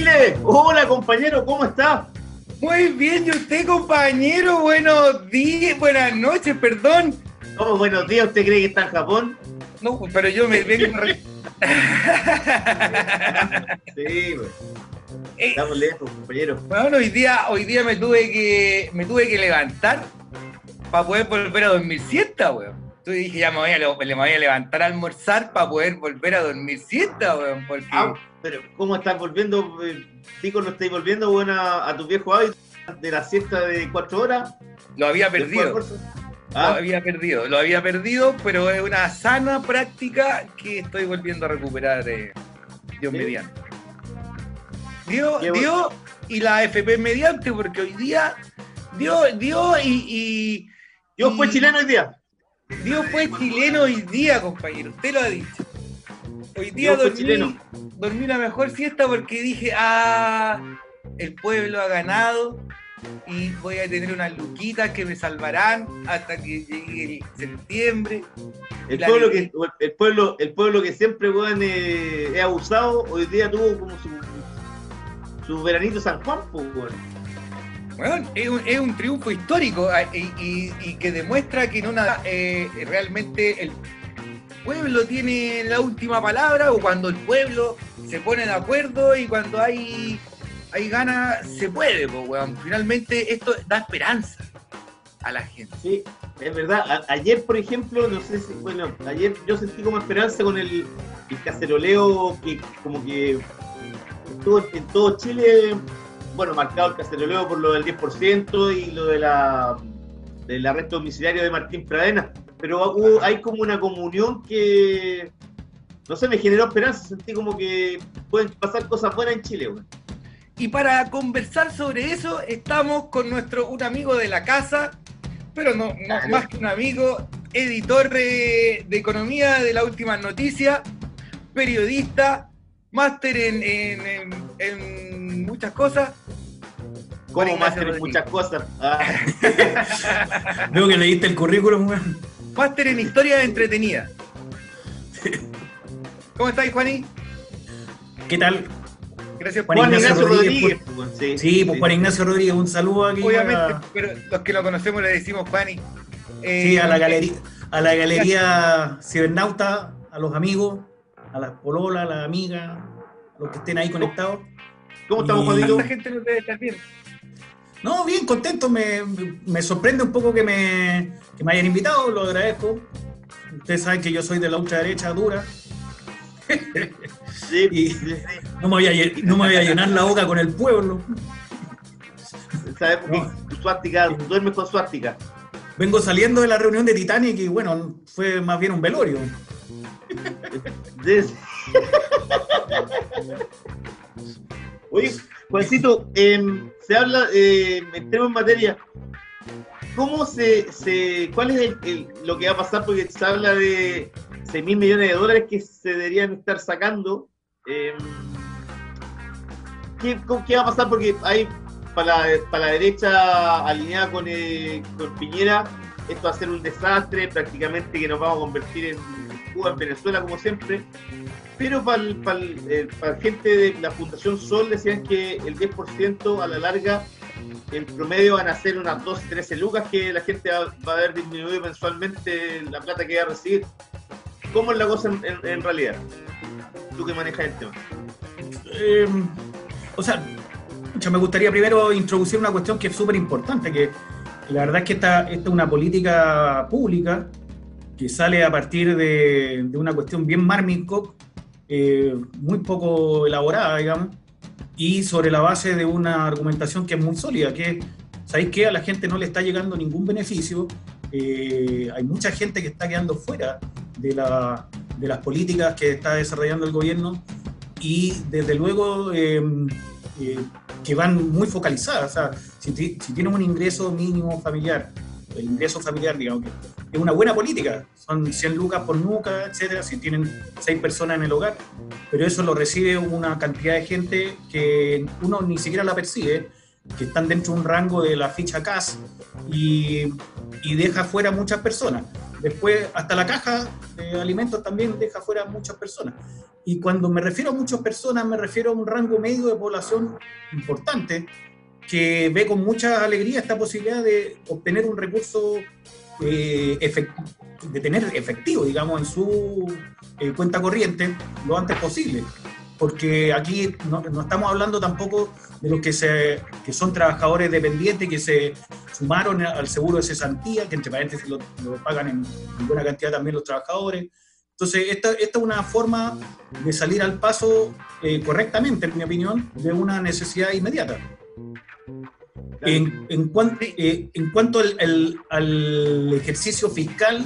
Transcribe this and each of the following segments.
Chile, hola compañero, ¿cómo está? Muy bien, ¿y usted, compañero? Buenos días, buenas noches, perdón. ¿Cómo buenos días? ¿Usted cree que está en Japón? No, pero yo me vengo. Sí, pues. Eh, Estamos lejos, compañero. bueno, hoy día, hoy día me tuve que me tuve que levantar para poder volver a dormir siesta, weón. Entonces dije, ya me voy a, le- me voy a levantar a almorzar para poder volver a dormir siesta, weón, porque Ah, pero ¿cómo estás volviendo? eh, Tico, ¿no estáis volviendo bueno, a, a tu viejo hábito de la siesta de cuatro horas? lo había perdido. Lo Ah, había perdido, lo había perdido, pero es una sana práctica que estoy volviendo a recuperar, eh, Dios Sí. mediante. Dio, Qué bueno. dio y la FP mediante, porque hoy día dio, dio y, y- fue chileno hoy día. y dio fue chileno hoy día, compañero. Usted lo ha dicho. Hoy día Dios fue dormí, chileno. Dormí la mejor siesta porque dije, ah, el pueblo ha ganado y voy a tener unas luquitas que me salvarán hasta que llegue el septiembre. El La pueblo, que, el, pueblo, el pueblo que siempre eh, es abusado, hoy día tuvo como su, su veranito San Juan, pues, weón. Bueno, es un, es un triunfo histórico ah, y, y- y que demuestra que en una eh, realmente el pueblo tiene la última palabra o cuando el pueblo se pone de acuerdo y cuando hay, hay ganas se puede, pues, weón. Finalmente esto da esperanza a la gente. Sí, es verdad. Ayer, por ejemplo, no sé si, bueno, ayer yo sentí como esperanza con el, el caceroleo que como que estuvo en, en todo Chile, bueno, marcado el caceroleo por lo del 10% y lo de la del arresto domiciliario de Martín Pradena. Pero hubo- hay como una comunión que, no sé, me generó esperanza. Sentí como que pueden pasar cosas buenas en Chile, güey. Y para conversar sobre eso estamos con nuestro un amigo de la casa, pero no, más que un amigo, editor de, de economía de la última noticia, periodista, máster en, en- en- en muchas cosas. Ignacio máster en muchas cosas. Ah, Veo que leíste el currículum, weón. Máster en historia entretenida. ¿Cómo estáis, Juaní? ¿Qué tal? Gracias por Juan Juan Ignacio Ignacio Rodríguez, Rodríguez. sí, Sí, pues Juan Ignacio Rodríguez, un saludo aquí. Obviamente, a- pero los que lo conocemos le decimos Juani. Eh, sí, a la galería, a la galería cibernauta, a los amigos, a las pololas, a las amigas, a los que estén ahí conectados. ¿Cómo estamos, Juanito? ¿Cuánta gente nos debe estar viendo? No, bien contento, me, me sorprende un poco que me, que me hayan invitado, lo agradezco. Ustedes saben que yo soy de la ultraderecha dura Sí, y- sí, sí. no me voy a, no me voy a llenar la boca con el pueblo. Sabemos No. que suástica, duermes con suástica. Vengo saliendo de la reunión de Titanic y bueno, fue más bien un velorio. Oye, Juancito, em, se habla, eh, entremos en materia. ¿Cómo se, se cuál es el- el- lo que va a pasar? Porque se habla de 6 mil millones de dólares que se deberían estar sacando. Em, ¿qué, qué va a pasar? Porque hay para para la derecha alineada con, eh, con Piñera, esto va a ser un desastre, prácticamente que nos vamos a convertir en Cuba, en Venezuela, como siempre. Pero para la gente de la Fundación Sol decían que el 10% a la larga, en promedio van a ser unas 12, 13 lucas que la gente va, a ver disminuido mensualmente la plata que va a recibir. ¿Cómo es la cosa en, realidad? Tú que manejas el tema. Eh, o sea, pucha, me gustaría primero introducir una cuestión que es súper importante, que la verdad es que esta, esta es una política pública que sale a partir de, de una cuestión bien Marmincock, eh, muy poco elaborada, digamos, y sobre la base de una argumentación que es muy sólida, que ¿sabéis qué? A la gente no le está llegando ningún beneficio, eh, hay mucha gente que está quedando fuera de, la, de, las políticas que está desarrollando el gobierno y desde luego eh, eh, que van muy focalizadas. O sea, si, si tienes un ingreso mínimo familiar, el ingreso familiar, digamos, que es una buena política, son 100 lucas por nuca, etcétera, si tienen 6 personas en el hogar, pero eso lo recibe una cantidad de gente que uno ni siquiera la percibe, que están dentro de un rango de la ficha CAS y, y deja fuera muchas personas. Después, hasta la caja de alimentos también deja fuera muchas personas. Y cuando me refiero a muchas personas, me refiero a un rango medio de población importante que ve con mucha alegría esta posibilidad de obtener un recurso eh, de tener efectivo, digamos, en su eh, cuenta corriente lo antes posible. Porque aquí no, no, estamos hablando tampoco de los que, se, que son trabajadores dependientes que se sumaron al seguro de cesantía, que entre paréntesis lo, lo pagan en, en, buena cantidad también los trabajadores. Entonces, esta, esta es una forma de salir al paso eh, correctamente, en mi opinión, de una necesidad inmediata. En, en, cuan, eh, en, cuanto al, al, al, ejercicio fiscal,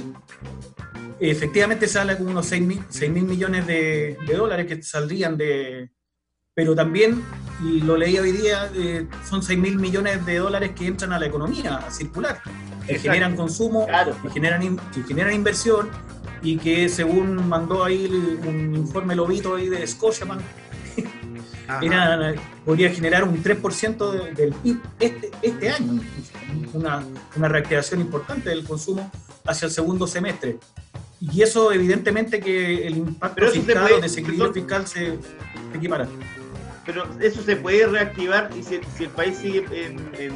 efectivamente sale como unos 6 mil, 6 mil millones de, de, dólares que saldrían de... Pero también, y lo leí hoy día, eh, son 6 mil millones de dólares que entran a la economía, a circular, que Exacto. generan consumo, claro. que, generan, que generan inversión y que según mandó ahí un informe lobito ahí de Scotiabank, era, podría generar un 3% de, del PIB este, este año, una, una, reactivación importante del consumo hacia el segundo semestre. Y eso evidentemente que el impacto fiscal puede, o desequilibrio fiscal se, se equipara. Pero eso se puede reactivar y si, si el país sigue en, en,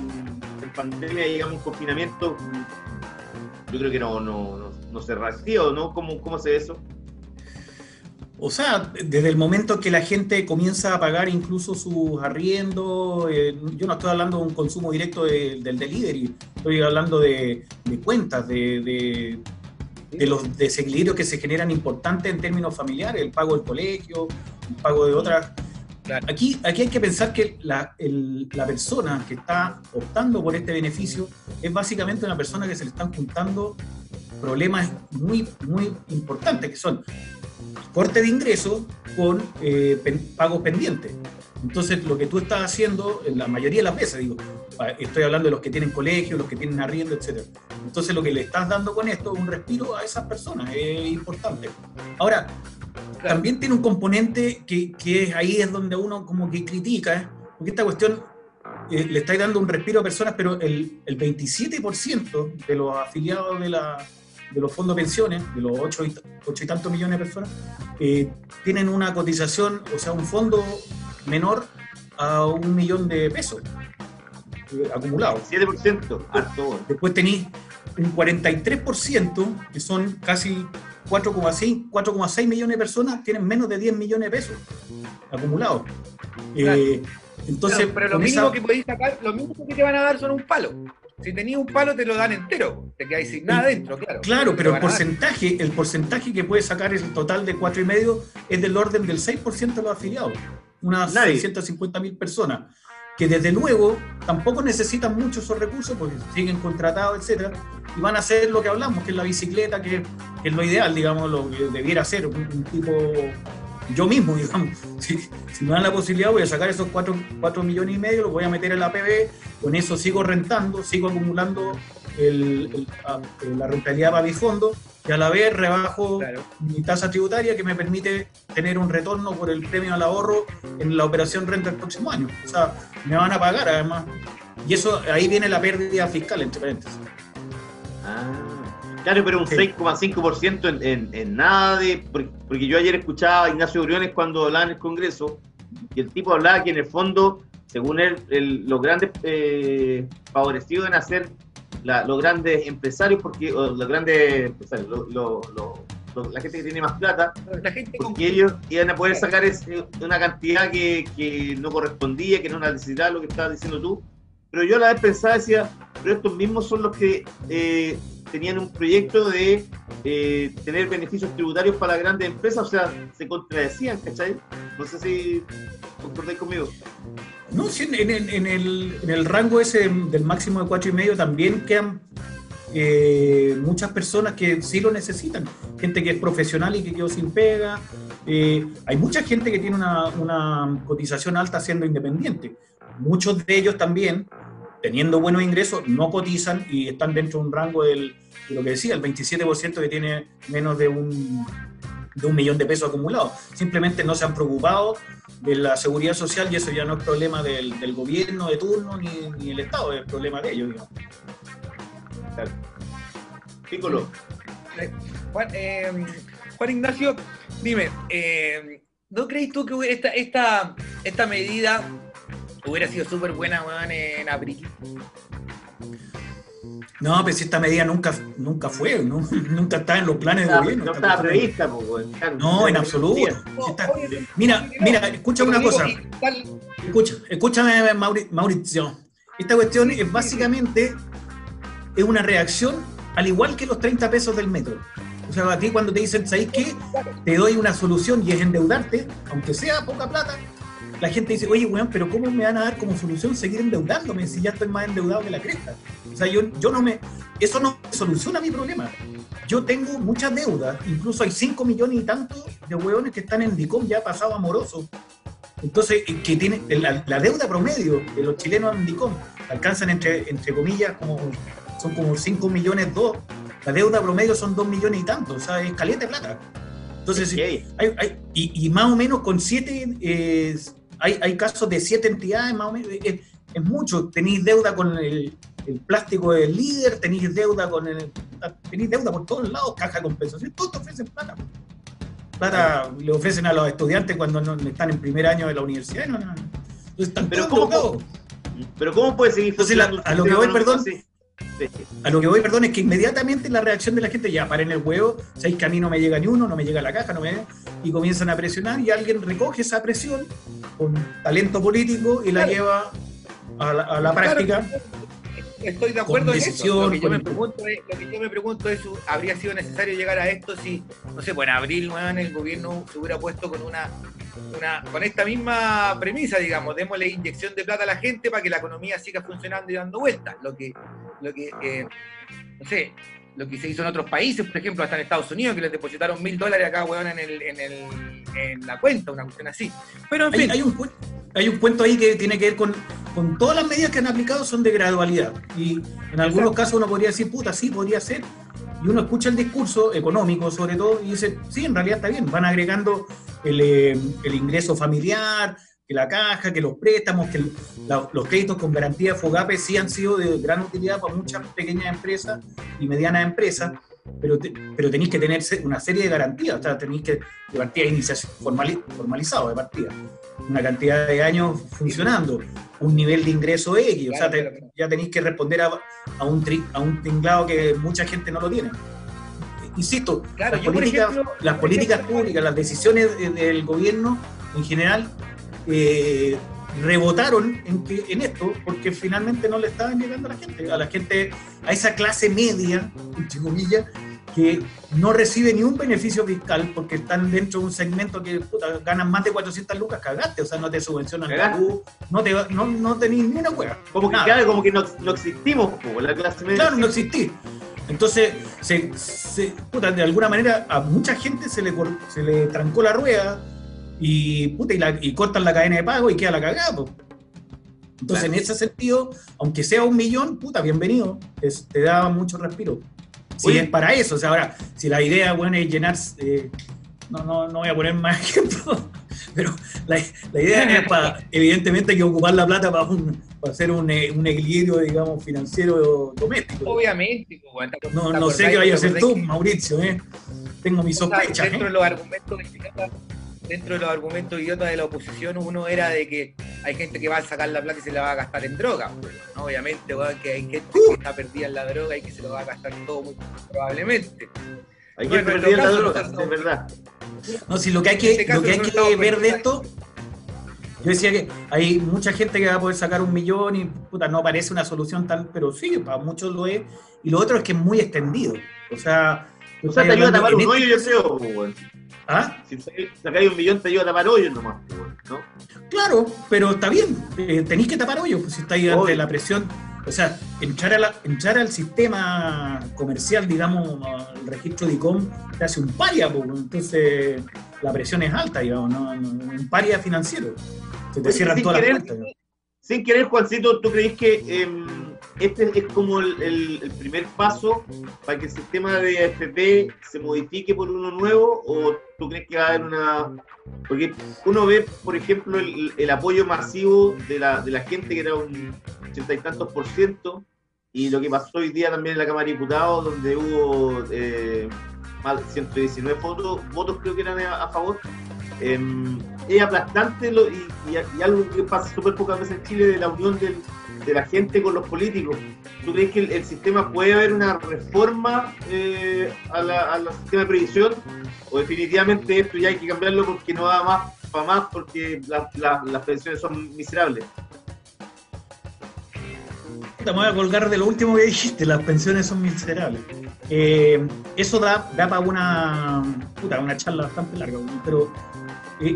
en, pandemia, digamos, confinamiento, yo creo que no, no, no, no se reactiva, ¿no? ¿Cómo, ¿Cómo se ve eso? O sea, desde el momento que la gente comienza a pagar incluso sus arriendos, eh, yo no estoy hablando de un consumo directo de, del delivery, estoy hablando de, de cuentas, de, de, los desequilibrios que se generan importantes en términos familiares, el pago del colegio, el pago de otras... Claro. Aquí, aquí hay que pensar que la, el, la persona que está optando por este beneficio es básicamente una persona que se le están juntando problemas muy, muy importantes, que son corte de ingresos con eh, pen, pagos pendientes. Entonces, lo que tú estás haciendo, en la mayoría de las veces, digo, estoy hablando de los que tienen colegio, los que tienen arriendo, etc. Entonces, lo que le estás dando con esto es un respiro a esas personas, es importante. Ahora, claro. también tiene un componente que, que ahí es donde uno como que critica, ¿eh? porque esta cuestión eh, le estáis dando un respiro a personas, pero el, el 27% de los afiliados de la, de los fondos de pensiones, de los 8 y, 8 y tantos millones de personas, eh, tienen una cotización, o sea, un fondo menor a un millón de pesos eh, acumulado. 7%, harto. Después tenéis un 43%, que son casi 4,6 millones de personas, tienen menos de 10 millones de pesos acumulados. Claro. Eh, entonces, pero, pero lo mínimo esa... que podéis sacar, lo mínimo que te van a dar son un palo. Si tenías un palo, te lo dan entero. Te quedáis sin nada dentro, claro. Claro, pero el porcentaje, el porcentaje que puedes sacar es el total de 4,5 es del orden del 6% de los afiliados. Unas 650 mil personas. Que desde luego tampoco necesitan mucho esos recursos porque siguen contratados, etcétera, y van a hacer lo que hablamos, que es la bicicleta, que, que es lo ideal, digamos, lo que debiera ser un, un tipo yo mismo, digamos, si, si, me dan la posibilidad voy a sacar esos 4, 4, millones y medio, los voy a meter en la APB, con eso sigo rentando, sigo acumulando el, el, la rentabilidad para mi fondo y a la vez rebajo claro. mi tasa tributaria que me permite tener un retorno por el premio al ahorro en la operación renta el próximo año. O sea, me van a pagar además. Y eso, ahí viene la pérdida fiscal, entre paréntesis. Ah. Claro, pero un sí. 6,5% en, en, en, nada de. Porque yo ayer escuchaba a Ignacio Briones cuando hablaba en el Congreso, y el tipo hablaba que en el fondo, según él, el, los grandes eh, favorecidos en hacer la, los grandes empresarios, porque los grandes empresarios, lo, lo, lo, la gente que tiene más plata, la gente porque con... ellos iban a poder sacar ese, una cantidad que, que, no correspondía, que no necesitaba lo que estabas diciendo tú, pero yo a la vez pensaba, decía, pero estos mismos son los que eh, tenían un proyecto de eh, tener beneficios tributarios para grandes empresas, o sea, se contradecían, ¿cachai? No sé si concordáis conmigo. No, en, el, rango ese del máximo de cuatro y medio también quedan eh, muchas personas que sí lo necesitan. Gente que es profesional y que quedó sin pega. Eh, hay mucha gente que tiene una cotización alta siendo independiente. Muchos de ellos también, teniendo buenos ingresos, no cotizan y están dentro de un rango del, de lo que decía, el 27% que tiene menos de un, de un millón de pesos acumulados. Simplemente no se han preocupado de la seguridad social y eso ya no es problema del, del gobierno de turno ni, ni el Estado, es problema de ellos. digamos. Piccolo, Juan, eh, Juan Ignacio, dime, eh, ¿no crees tú que esta, esta, esta medida hubiera sido súper buena weón, en abril? No, pero si esta medida nunca, nunca fue, ¿no? nunca está en los planes de no, gobierno. no esta estaba prevista, pues. Claro, No, en absoluto. Está- Mira, mira, escucha una cosa. Escucha, escúchame, Mauri- Mauricio. Esta cuestión es básicamente es una reacción al igual que los 30 pesos del metro. O sea, a ti cuando te dicen, ¿sabes qué? Te doy una solución y es endeudarte, aunque sea poca plata, la gente dice, oye, weón, pero ¿cómo me van a dar como solución seguir endeudándome si ya estoy más endeudado que la cresta? O sea, yo, yo no me... Eso no soluciona mi problema. Yo tengo muchas deudas, incluso hay 5 millones y tantos de hueones que están en DICOM ya pasado amoroso. Entonces, eh, que tiene la, la deuda promedio de los chilenos en DICOM alcanzan entre, entre comillas como son como 5 millones 2. La deuda promedio son 2 millones y tantos, o sea, es caliente plata. Entonces, sí, Ok. hay- hay- y, y más o menos con siete, eh, hay, hay casos de siete entidades, más o menos, es, es mucho. Tenéis deuda con el, el plástico del líder, tenéis deuda con el. Tenéis deuda por todos lados, caja de compensación, todos te ofrecen plata. Plata le ofrecen a los estudiantes cuando no, están en primer año de la universidad. No, no, no. Entonces están Pero todos ¿cómo-. Pero ¿cómo puede seguir Entonces, la- a lo que voy, perdón, así? A lo que voy, perdón, es que inmediatamente la reacción de la gente, ya paren el huevo, sabéis que a mí no me llega ni uno, no me llega la caja, no me y comienzan a presionar y alguien recoge esa presión con talento político y la Claro. lleva a la, a la Claro, práctica. Estoy de acuerdo en eso. Lo que, yo me pregunto es, lo que yo me pregunto es, ¿habría sido necesario llegar a esto si, no sé, pues en abril weón, el gobierno se hubiera puesto con una, una con esta misma premisa, digamos, démosle inyección de plata a la gente para que la economía siga funcionando y dando vueltas? Lo que, lo que eh, no sé, lo que se hizo en otros países, por ejemplo, hasta en Estados Unidos, que les depositaron mil dólares a cada weón en, el, en, el, en la cuenta, una cuestión así. Pero en Hay, fin, hay un, hay un cuento ahí que tiene que ver con, con todas las medidas que han aplicado son de gradualidad. Y en algunos casos uno podría decir, puta, sí, podría ser. Y uno escucha el discurso económico, sobre todo, y dice, sí, en realidad está bien. Van agregando el, eh, el ingreso familiar, que la caja, que los préstamos, que la- los créditos con garantía de FOGAPE sí han sido de gran utilidad para muchas pequeñas empresas y medianas empresas, pero, te- pero tenéis que tener una serie de garantías, o sea, tenéis que, de partida, iniciación formali- formalizado de partida, una cantidad de años funcionando, un nivel de ingreso X, o sea, te- ya tenéis que responder a, a un tri- a un tinglado que mucha gente no lo tiene. Insisto, Claro, las políticas, ejemplo, las por políticas ejemplo, públicas, las decisiones de- del gobierno en general eh, rebotaron en, esto porque finalmente no le estaban llegando a la gente, a la gente, a esa clase media, entre comillas, que no recibe ni un beneficio fiscal porque están dentro de un segmento que puta, ganan más de 400 lucas, cagaste, o sea, no te subvencionan la Cagaste. luz, no, te, no, no tenés ni una hueá. Como que, claro, como que no, no existimos, como la clase media. Claro, no existí. Entonces, se, se- puta, de alguna manera a mucha gente se le, se le trancó la rueda y, puta, y, la- y cortan la cadena de pago y queda la cagada. po. Entonces, Claro. en ese sentido, aunque sea un millón, puta, bienvenido, es- te da mucho respiro. Si Oye. es para eso, o sea, ahora, si la idea, bueno, es llenar, eh, no, no, no voy a poner más ejemplos, pero la, la idea es para, evidentemente, hay que ocupar la plata para, un- para hacer un, eh, un equilibrio, digamos, financiero doméstico. Obviamente, pues, weón, ¿te No, no sé qué vaya a hacer tú, Mauricio, ¿eh? Tengo mis sospechas. dentro de los argumentos idiotas, dentro de los argumentos idiotas de la oposición, uno era de que hay gente que va a sacar la plata y se la va a gastar en droga. pues, ¿no? Obviamente, weón, que hay gente que está perdida en la droga y que se lo va a gastar todo muy probablemente. Hay que Bueno, en perder los la droga, nosotros- es verdad. No, si lo que hay En que, este lo que, hay que ver de esto Yo decía que hay mucha gente que va a poder sacar un millón y puta, no parece una solución tan, pero sí, para muchos lo es. Y lo otro es que es muy extendido. O sea, o sea, te ayuda a tapar un hoyo, yo creo, ¿Ah? Si sacáis un millón, te ayuda a tapar hoyos nomás, pues, ¿no? Claro, pero está bien, eh, tenéis que tapar hoyos, pues, si estáis ante la presión. O sea, entrar, a la, entrar al sistema comercial, digamos, al registro de ICOM, te hace un paria, pues, entonces la presión es alta, digamos, ¿no? un paria financiero. Se te cierran todas las puertas. Sin querer, Juancito, ¿tú crees que eh, este es como el, primer paso para que el sistema de AFP se modifique por uno nuevo o tú crees que va a haber una... Porque uno ve, por ejemplo, el, el apoyo masivo de la, de la gente, que era un ochenta y tantos por ciento, y lo que pasó hoy día también en la Cámara de Diputados, donde hubo eh, más de 119 votos, votos creo que eran a, favor. Eh, es aplastante lo, y, y, algo que pasa súper pocas veces en Chile de la unión del, de la gente con los políticos. ¿Tú crees que el, sistema puede haber una reforma eh, al sistema de previsión? ¿O definitivamente esto ya hay que cambiarlo porque no da más para más porque las pensiones son miserables? Me voy a colgar de lo último que dijiste, las pensiones son miserables. Eh, eso da, da para una, puta, una charla bastante larga, pero eh,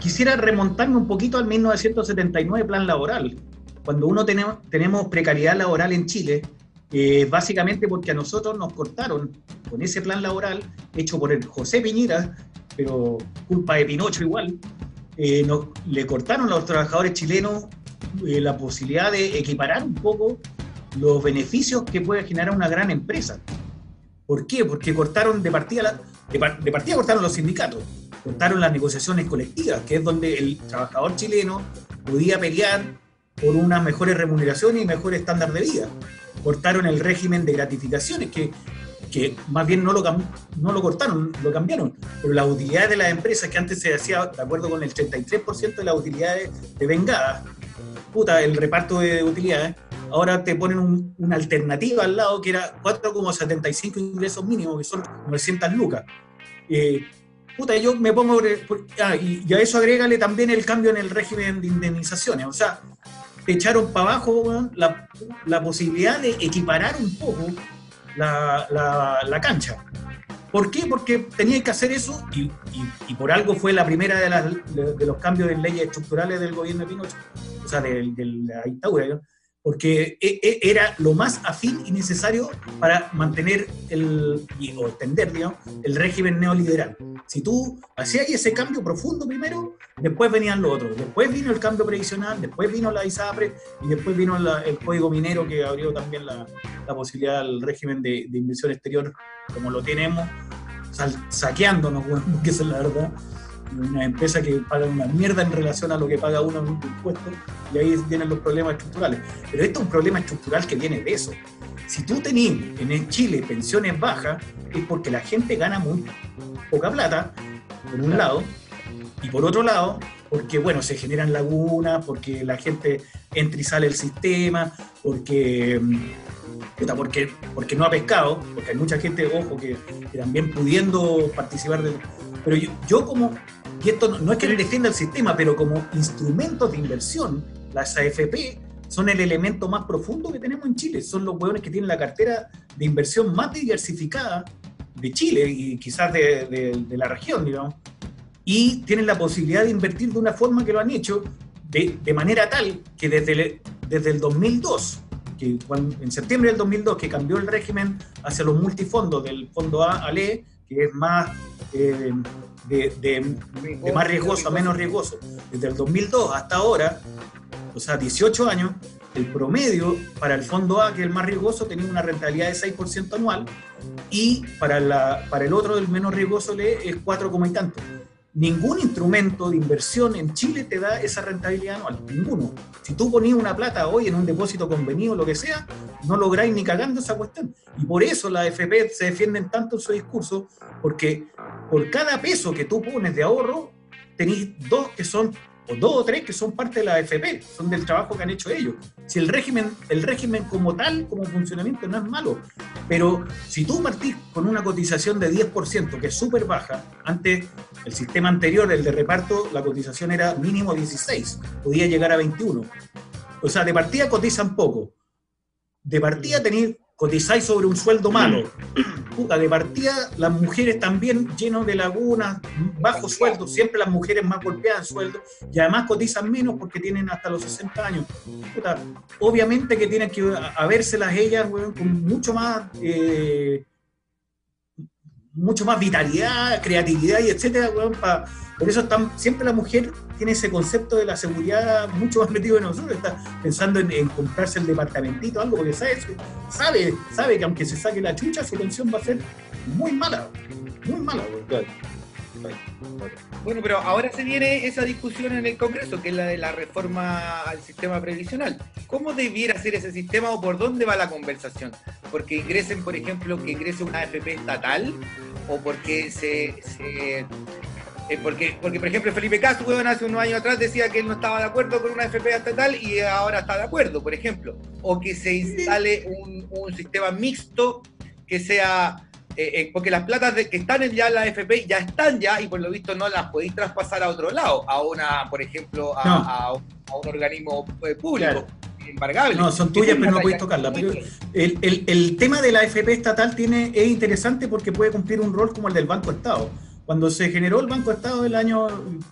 quisiera remontarme un poquito al 1979 plan laboral, cuando uno tenemos, tenemos precariedad laboral en Chile, eh, básicamente porque a nosotros nos cortaron con ese plan laboral hecho por el José Piñera, pero culpa de Pinocho igual, eh, le cortaron a los trabajadores chilenos eh, la posibilidad de equiparar un poco los beneficios que puede generar una gran empresa. ¿Por qué? Porque cortaron de partida, de, de partida cortaron los sindicatos, cortaron las negociaciones colectivas, que es donde el trabajador chileno podía pelear por unas mejores remuneraciones y mejor estándar de vida. Cortaron el régimen de gratificaciones, que, que más bien no lo, no lo cortaron, lo cambiaron. Pero las utilidades de las empresas, que antes se hacía de acuerdo con el 33% de las utilidades de vengada, puta, el reparto de utilidades, ahora te ponen una alternativa al lado que era 4,75 ingresos mínimos, que son 900 lucas. Eh, puta, yo me pongo. Ah, y, y, a eso agrégale también el cambio en el régimen de indemnizaciones. O sea, echaron para abajo la, la, posibilidad de equiparar un poco la, la, cancha. ¿Por qué? Porque tenía que hacer eso y, y, por algo fue la primera de, las, de, los cambios en leyes estructurales del gobierno de Pinochet, o sea, de, de la dictadura porque e, e, era lo más afín y necesario para mantener el, o extender digamos, el régimen neoliberal. Si tú hacías ese cambio profundo primero, después venían los otros. Después vino el cambio previsional, después vino la ISAPRE y después vino el código minero que abrió también la, la posibilidad al régimen de, de, inversión exterior como lo tenemos, saqueándonos, bueno, esa es la verdad una empresa que paga una mierda en relación a lo que paga uno en un impuesto, y ahí vienen los problemas estructurales. Pero esto es un problema estructural que viene de eso. Si tú tenés en Chile pensiones bajas, es porque la gente gana muy poca plata, por un lado, y por otro lado, porque bueno, se generan lagunas, porque la gente entra y sale del sistema, porque porque, porque no ha pescado, porque hay mucha gente, ojo, que, también pudiendo participar de... Pero yo, como y esto no, es que defienda el sistema, pero como instrumentos de inversión, las AFP son el elemento más profundo que tenemos en Chile. Son los hueones que tienen la cartera de inversión más diversificada de Chile y quizás de, la región, digamos. Y tienen la posibilidad de invertir de una forma que lo han hecho de, manera tal que desde, desde el 2002, que en septiembre del 2002, que cambió el régimen hacia los multifondos del fondo A al E, que es más eh, de, más riesgoso a menos riesgoso. Desde el 2002 hasta ahora, o sea, 18 años, el promedio para el fondo A, que es el más riesgoso, tenía una rentabilidad de 6% anual y para, la, para el otro, el menos riesgoso, es 4, y tanto. Ningún instrumento de inversión en Chile te da esa rentabilidad anual, ninguno. Si tú ponías una plata hoy en un depósito convenido, lo que sea, no lográis ni cagando esa cuestión. Y por eso las FP se defienden tanto en su discurso, porque por cada peso que tú pones de ahorro, tenéis dos que son o dos o tres que son parte de la AFP, son del trabajo que han hecho ellos. Si el régimen, el régimen como tal, como funcionamiento, no es malo, pero si tú partís con una cotización de 10%, que es súper baja, antes el sistema anterior, el de reparto, la cotización era mínimo 16, podía llegar a 21. O sea, de partida cotizan poco. De partida tenéis cotizáis sobre un sueldo malo. Puta, de partida, las mujeres también llenos de lagunas, bajo sueldo, siempre las mujeres más golpeadas en sueldo, y además cotizan menos porque tienen hasta los 60 años. Puta, obviamente que tienen que habérselas ellas, weón, con mucho más, eh, mucho más vitalidad, creatividad y etcétera, weón, para por eso están, siempre la mujer tiene ese concepto de la seguridad mucho más metido en nosotros, está pensando en, comprarse el departamentito, algo, porque sabe, sabe, sabe que aunque se saque la chucha, su pensión va a ser muy mala, muy mala. Bueno, pero ahora se viene esa discusión en el Congreso, que es la de la reforma al sistema previsional. ¿Cómo debiera ser ese sistema o por dónde va la conversación? Porque ingresen, por ejemplo, que ingrese una AFP estatal o porque se, se eh, porque, porque, por ejemplo, Felipe Castro, hace unos años atrás decía que él no estaba de acuerdo con una FP estatal y ahora está de acuerdo, por ejemplo. O que se instale un, sistema mixto que sea. Eh, eh, porque las platas de, que están ya en la FP ya están ya y por lo visto no las podéis traspasar a otro lado, a una, por ejemplo, a, un organismo público. Embargable. No, son tuyas, pero no podéis tocarlas. el, el, el, tema de la FP estatal tiene, es interesante porque puede cumplir un rol como el del Banco Estado cuando se generó el Banco Estado del año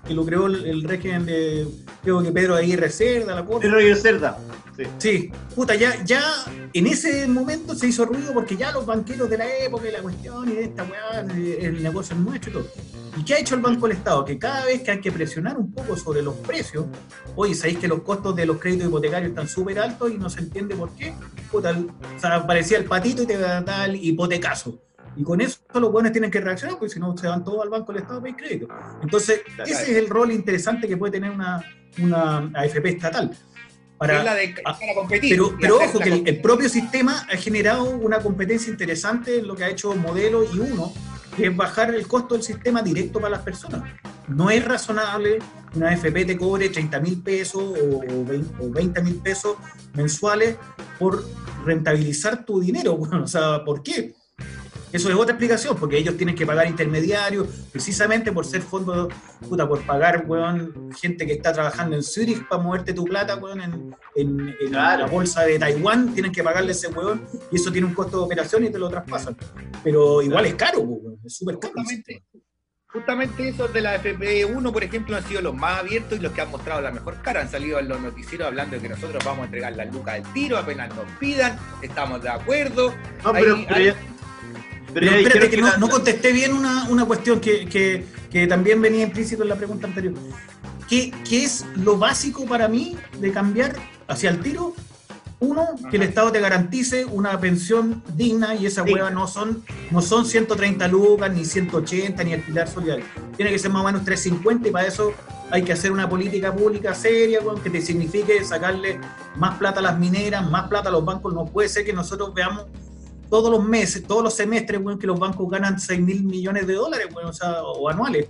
que lo creó el, régimen de, creo que Pedro Aguirre Cerda, la cosa. Pedro Aguirre Cerda. Sí. sí, puta, ya, ya en ese momento se hizo ruido porque ya los banqueros de la época y la cuestión y de esta weá, el negocio es nuestro y todo. ¿Y qué ha hecho el Banco del Estado? Que cada vez que hay que presionar un poco sobre los precios, oye, sabéis que los costos de los créditos hipotecarios están súper altos y no se entiende por qué. Puta, o sea, aparecía el patito y te da el hipotecazo. Y con eso los buenos tienen que reaccionar, porque si no se van todos al Banco del Estado a pedir crédito. Entonces, ese es el rol interesante que puede tener una, una AFP estatal. Para, competir. Pero, pero ojo, que el, propio sistema ha generado una competencia interesante en lo que ha hecho Modelo y Uno, que es bajar el costo del sistema directo para las personas. No es razonable una AFP te cobre 30 mil pesos o 20 mil pesos mensuales por rentabilizar tu dinero. Bueno, o sea, ¿por qué? Eso es otra explicación, porque ellos tienen que pagar intermediarios, precisamente por ser fondos, puta, por pagar, weón, gente que está trabajando en Zurich para moverte tu plata, weón, en, la bolsa de Taiwán, tienen que pagarle ese weón, y eso tiene un costo de operación y te lo traspasan. Pero igual es caro, weón, es súper caro. Justamente, esos de la FP1, por ejemplo, han sido los más abiertos y los que han mostrado la mejor cara. Han salido en los noticieros hablando de que nosotros vamos a entregar la lucas del tiro apenas nos pidan, estamos de acuerdo. No, pero, pero, espérate, que, no, contesté bien una, una cuestión que, que, que, también venía implícito en la pregunta anterior. ¿Qué, ¿Qué, es lo básico para mí de cambiar hacia el tiro? Uno, que el Estado te garantice una pensión digna y esa hueva no son, no son 130 lucas, ni 180, ni el pilar solidario. Tiene que ser más o menos 350 y para eso hay que hacer una política pública seria, que te signifique sacarle más plata a las mineras, más plata a los bancos. No puede ser que nosotros veamos todos los meses, todos los semestres, bueno, que los bancos ganan 6 mil millones de dólares, o, sea, o anuales.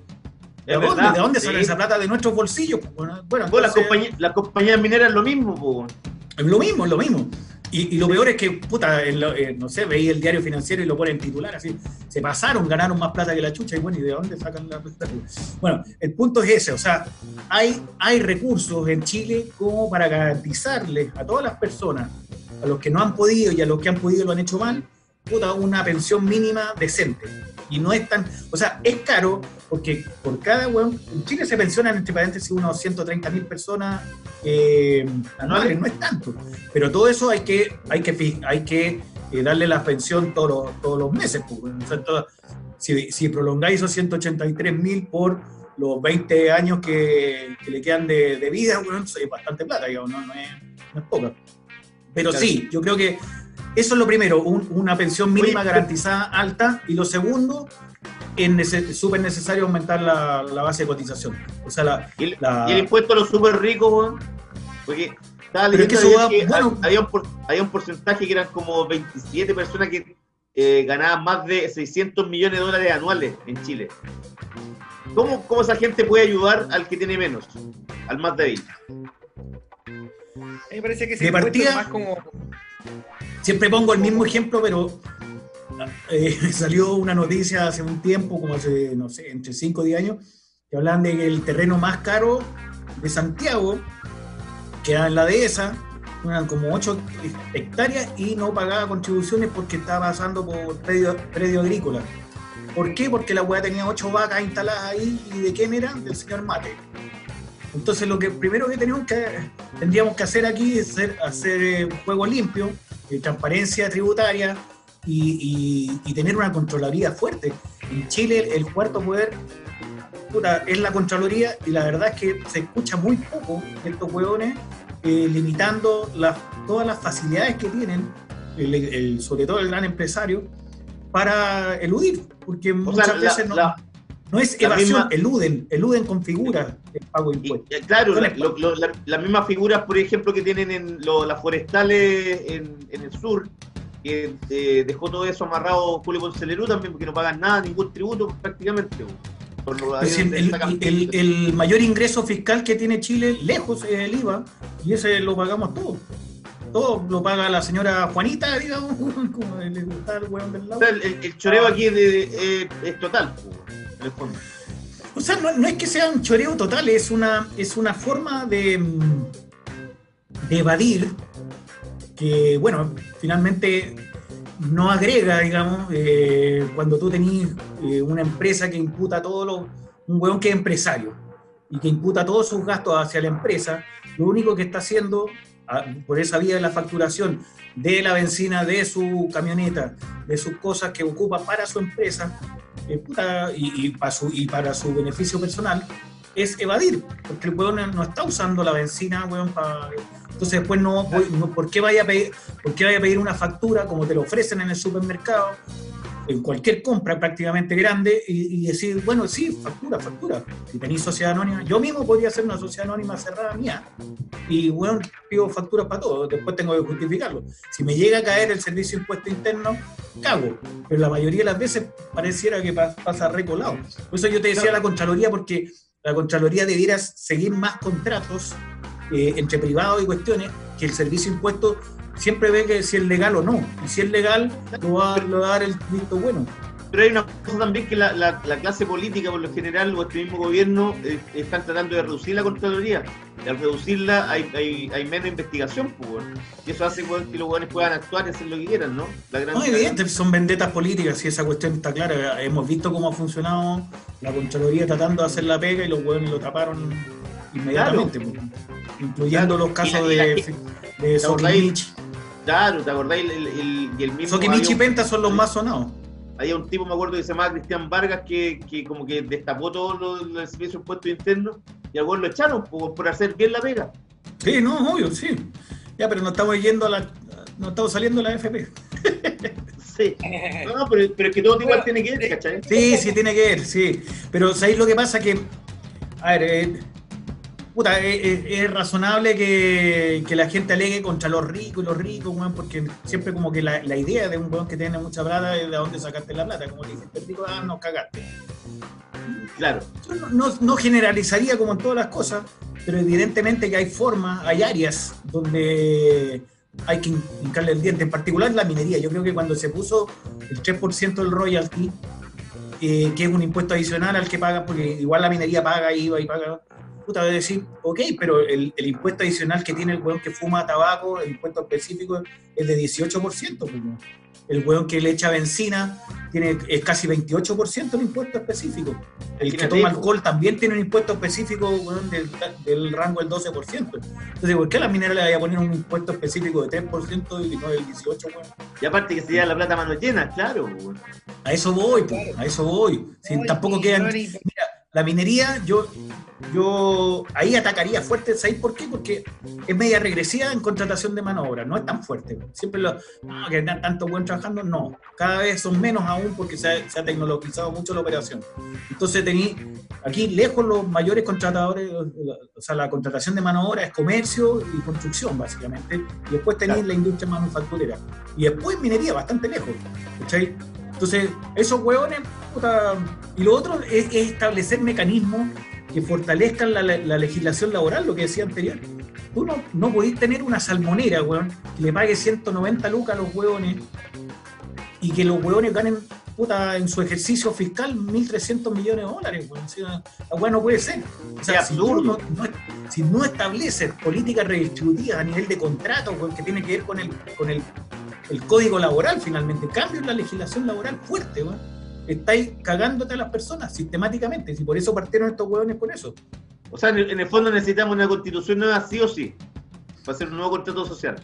¿De dónde, ¿De dónde sale esa plata? De nuestros bolsillos. Bueno, bueno las, compañías, mineras es lo mismo. Pues. Es lo mismo, es lo mismo. Y, y, lo peor es que, puta, no sé, veía el diario financiero y lo ponen titular así. Se pasaron, ganaron más plata que la chucha y bueno, ¿y de dónde sacan la plata? Bueno, el punto es ese, o sea, hay, hay recursos en Chile como para garantizarles a todas las personas a los que no han podido y a los que han podido lo han hecho mal, puta, una pensión mínima decente. Y no es tan, o sea, es caro porque por cada weón, en Chile se pensionan entre paréntesis unos 130 mil personas eh, anuales, no es tanto, pero todo eso hay que, hay que, hay que eh, darle la pensión todos los, todos los meses. Pues, si, si, prolongáis esos 183 mil por los 20 años que, le quedan de, vida, bueno, es bastante plata, digamos, no, no es poca. Pero sí, yo creo que eso es lo primero, una pensión mínima garantizada alta. Y lo segundo, es súper necesario aumentar la, base de cotización. O sea, la, ¿Y, el, impuesto a los súper ricos, porque estaba leyendo que, había, un, porcentaje que eran como 27 personas que eh, ganaban más de 600 millones de dólares anuales en Chile. ¿Cómo, ¿Cómo esa gente puede ayudar al que tiene menos? al más débil. A mí me parece que impuesto partida- más como. Siempre pongo el mismo ejemplo, pero eh, salió una noticia hace un tiempo, como hace, no sé, entre 5 o 10 años, que hablan de que el terreno más caro de Santiago queda en la dehesa, eran como 8 hectáreas y no pagaba contribuciones porque estaba pasando por predio, predio agrícola. ¿Por qué? Porque la weá tenía 8 vacas instaladas ahí y de quién eran? Del señor Mate. Entonces lo que primero que tenemos que, tendríamos que hacer aquí es hacer, hacer eh, juego limpio, eh, transparencia tributaria y, y- y tener una Contraloría fuerte. En Chile el cuarto poder puta, es la Contraloría y la verdad es que se escucha muy poco de estos hueones eh, limitando las- todas las facilidades que tienen, el- el- sobre todo el gran empresario, para eludir, porque muchas sea, la- veces no, la- no es evasión, misma- eluden, eluden con figuras el pago de impuestos. eh, claro, la- las- la- mismas figuras, por ejemplo, que tienen en lo- las forestales en, en el sur, que eh, dejó todo eso amarrado Julio Ponce Lerú también, porque no pagan nada, ningún tributo prácticamente. Por lo- Pues el, el- mayor ingreso fiscal que tiene Chile, lejos es el IVA, y ese lo pagamos todos. Todo lo paga la señora Juanita, digamos, como le gusta el hueón del O lado. sea, el, choreo aquí es, de- de- es total, O sea, no, es que sea un choreo total, es una, es una forma de, de evadir que, bueno, finalmente no agrega, digamos, eh, cuando tú tenés eh, una empresa que imputa todo lo, un hueón que es empresario y que imputa todos sus gastos hacia la empresa, lo único que está haciendo ah, por esa vía de la facturación de la benzina, de su camioneta, de sus cosas que ocupa para su empresa, eh, y, para su, y para su beneficio personal, es evadir, porque el weón no está usando la benzina, weón, para... Entonces después no, voy- no- ¿por, qué vaya a pedir, ¿por qué vaya a pedir una factura como te lo ofrecen en el supermercado, en cualquier compra prácticamente grande, y, y decir, bueno, sí, factura, factura. Si tenéis sociedad anónima, yo mismo podría hacer una sociedad anónima cerrada mía, y bueno, pido facturas para todo, después tengo que justificarlo. Si me llega a caer el servicio de impuesto interno, cago, pero la mayoría de las veces pareciera que pa- pasa recolado. Por eso yo te decía la Contraloría, porque la Contraloría debiera seguir más contratos eh, entre privados y cuestiones, que el servicio de impuestos siempre ve que si es legal o no, y si es legal, lo va, lo va a dar el visto bueno. Pero hay una cosa también que la, la- la clase política, por lo general, o este mismo gobierno, eh, están tratando de reducir la Contraloría. Y al reducirla hay, hay, hay menos investigación, pues. Y eso hace que los hueones puedan actuar y hacer lo que quieran, ¿no? La gran No, evidente, son vendetas políticas, si esa cuestión está clara. Hemos visto cómo ha funcionado la Contraloría tratando de hacer la pega y los hueones lo taparon inmediatamente, pues, incluyendo Claro. los casos Y la- y de, de ¿te Sokimich. Claro, ¿te acordáis? El, el- y el mismo Sokimich había y Penta son los más sonados. Había un tipo, me acuerdo, que se llamaba Cristian Vargas, que, que como que destapó todo lo lo del servicio de impuestos internos y al lo echaron por, por hacer bien la pega. Sí, no, obvio, sí. Ya, pero no estamos yendo a la. No estamos saliendo a la FP. Sí. No, no, pero, pero es que todo igual tiene que ver, ¿cachai? Sí, sí, tiene que ver, sí. Pero ¿sabéis lo que pasa? Que, a ver, eh, puta, es, es- es razonable que, que la gente alegue contra los ricos y los ricos, weón, porque siempre como que la, la idea de un weón que tiene mucha plata es de dónde sacaste la plata. Como le dijiste, rico, ah, nos cagaste. Claro. Yo no, no- no generalizaría como en todas las cosas, pero evidentemente que hay formas, hay áreas donde hay que hincarle el diente, en particular la minería. Yo creo que cuando se puso el 3% del royalty, eh, que es un impuesto adicional al que paga, porque igual la minería paga IVA y paga, puta, voy a decir, ok, pero el, el impuesto adicional que tiene el weón que fuma tabaco, el impuesto específico, es de 18%. pues, el weón que le echa benzina tiene es casi 28% el impuesto específico. El que toma po. alcohol también tiene un impuesto específico weón, del, del rango del 12%. Entonces, ¿por qué a la minera le vaya a poner un impuesto específico de 3% y no del 18%? weón? Y aparte que se lleva la plata a mano llena, claro. weón. A eso voy, po, a eso voy. Si tampoco sí, quedan. Mira, la minería, yo, yo ahí atacaría fuerte, ¿sabéis por qué? Porque es media regresiva en contratación de mano de obra, no es tan fuerte. Siempre lo, no, que tan- tanto buen trabajando, no. Cada vez son menos aún porque se ha, se ha tecnologizado mucho la operación. Entonces tení, aquí lejos los mayores contratadores, o sea, la contratación de mano de obra es comercio y construcción, básicamente. Y después tenéis Claro. la industria manufacturera. Y después minería, bastante lejos. ¿cachai? Entonces, esos hueones, puta, y lo otro es, es establecer mecanismos que fortalezcan la, la- la legislación laboral, lo que decía anterior. Tú no, no podés tener una salmonera, weón, que le pague 190 lucas a los hueones y que los hueones ganen puta, en su ejercicio fiscal 1.300 millones de dólares, weón. O sea, la no puede ser. O sea, si, tú no- si no estableces políticas redistributivas a nivel de contrato, weón, que tiene que ver con el, con el, el código laboral finalmente, cambio en la legislación laboral fuerte, weón. Estáis cagándote a las personas sistemáticamente. Y por eso partieron estos hueones con eso. O sea, en el, en el fondo necesitamos una constitución nueva sí o sí, para hacer un nuevo contrato social.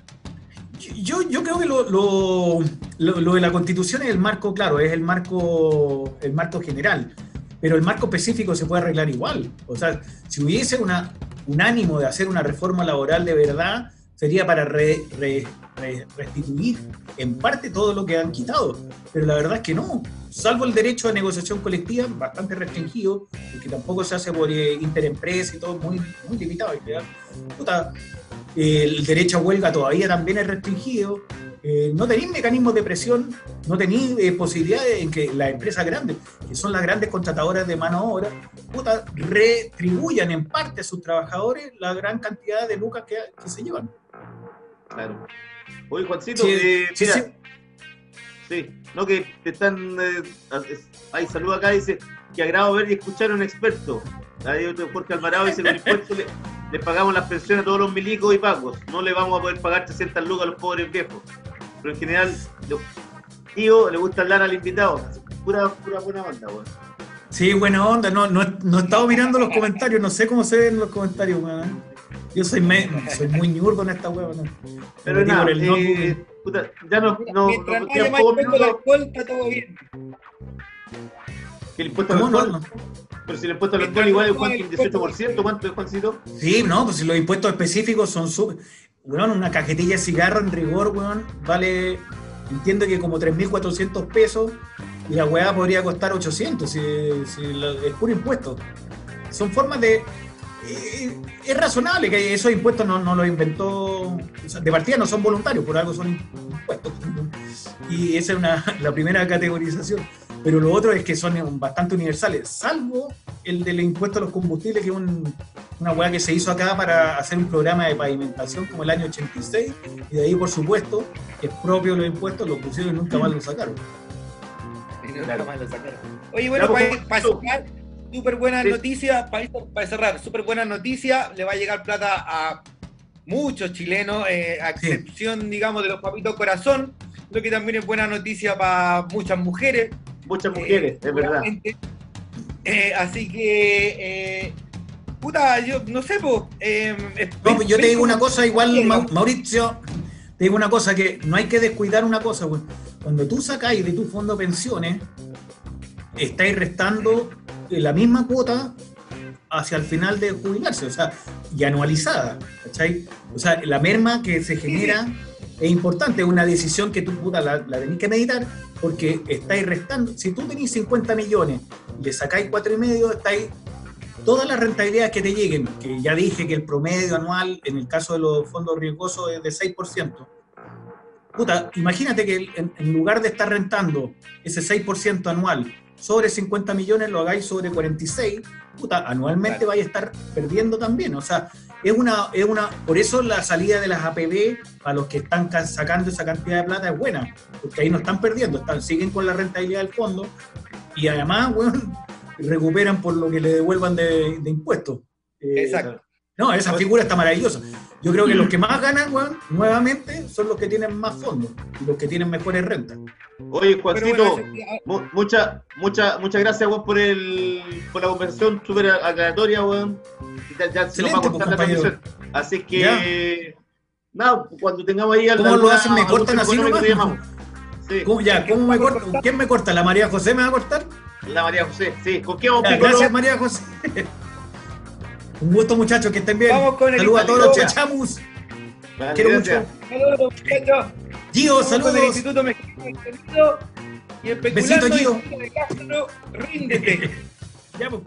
Yo, yo creo que lo, lo, lo- lo de la constitución es el marco, claro, es el marco, el marco general, pero el marco específico se puede arreglar igual. O sea, si hubiese una, un ánimo de hacer una reforma laboral de verdad, sería para re- re- re- restituir en parte todo lo que han quitado. Pero la verdad es que no, salvo el derecho a negociación colectiva, bastante restringido, porque tampoco se hace por eh, interempresa y todo muy, limitado. puta, el derecho a huelga todavía también es restringido. Eh, no tenéis mecanismos de presión, no tenéis eh, posibilidades en que las empresas grandes, que son las grandes contratadoras de mano de obra, puta, retribuyan en parte a sus trabajadores la gran cantidad de lucas que se llevan. Claro. Oye, Juancito, Sí, eh, sí, mira, sí. Sí, no que te están. Eh, hay saludo acá, dice que agrado ver y escuchar a un experto. Ahí otro Jorge Alvarado dice: con impuestos le, le pagamos las pensiones a todos los milicos y pagos. No le vamos a poder pagar 300 lucas a los pobres viejos. Pero en general, los tíos le gusta hablar al invitado. Pura, pura buena banda, weón. Sí, buena onda. No, no, no he estado mirando los comentarios, no sé cómo se ven los comentarios, weón. Yo soy, me- soy muy ñurdo en esta weón. Me Pero metí nada, el eh, puta, ya no. no, Mientras no no haya más impuesto al alcohol, está todo bien. El impuesto al ¿Cómo no? alcohol. Pero si el impuesto al alcohol igual es Juan, un 18%, ¿cuánto es, Juancito? Sí, no, pues si los impuestos específicos son súper. Weón, una cajetilla de cigarro en rigor, weón, vale. Entiendo que como 3.400 pesos y la weá podría costar 800 si, si la- puro impuesto. Son formas de. Es razonable que esos impuestos no, no los inventó. o sea, de partida no son voluntarios, por algo son impuestos. Y esa es una, la primera categorización. Pero lo otro es que son bastante universales, salvo el del impuesto a los combustibles, que es un- una weá que se hizo acá para hacer un programa de pavimentación como el año 86, y de ahí, por supuesto, es propio los impuestos, lo pusieron y nunca más lo sacaron. Y nunca Claro. más lo sacaron. Oye, bueno, Ya, para, pues, para súper buenas Sí. noticias, para, para cerrar, súper buenas noticias, le va a llegar plata a muchos chilenos, eh, a Sí. excepción, digamos, de los papitos corazón, lo que también es buena noticia para muchas mujeres. Muchas mujeres, eh, es verdad. Eh, así que, puta, yo no sé, pues... No, pues yo te digo una cosa, igual. Mauricio, te digo una cosa, que no hay que descuidar una cosa, weón. Cuando tú sacáis de tu fondo pensiones, estáis restando la misma cuota hacia el final de jubilarse, o sea, y anualizada, ¿cachai? O sea, la merma que se genera es importante, es una decisión que tú, puta, la, la tenés que meditar, porque estáis restando, si tú tenés 50 millones y le sacáis cuatro y medio, estáis todas las rentabilidades que te lleguen, que ya dije que el promedio anual en el caso de los fondos riesgosos es de 6%. Puta, imagínate que en, en lugar de estar rentando ese 6% anual sobre 50 millones, lo hagáis sobre 46, puta, anualmente Claro. vais a estar perdiendo también. O sea, es una, es una, por eso la salida de las APB a los que están ca- sacando esa cantidad de plata es buena, porque ahí no están perdiendo, están, siguen con la rentabilidad del fondo y además, recuperan por lo que le devuelvan de, de impuestos. Eh, Exacto. No, esa figura está maravillosa. Yo creo que los que más ganan, weón, nuevamente, son los que tienen más fondos y los que tienen mejores rentas. Oye, Juancito, bueno, mu- mucha, mucha, muchas gracias, weón, por, el, por la conversación súper aclaratoria, weón. Ya, ya se nos va a pues, la compañero. transmisión. Así que, nada, cuando tengamos ahí ¿Cómo lo hacen? ¿Me cortan así nomás? Sí, ¿Cómo, ya, ¿cómo me corta? ¿Quién me corta? ¿La María José me va a cortar? la María José, sí. ¿Con qué vamos, Ya, gracias, María José. Un gusto, muchachos, que estén bien. Vamos con el Saludos a todos los Instituto. chachamus. Vale, Quiero gracias. mucho. Saludos, muchachos. Gio, el saludos. Instituto Mexicano del Sonido y especulando Besito, Gio. Instituto de Castro, ríndete. Ya, pues,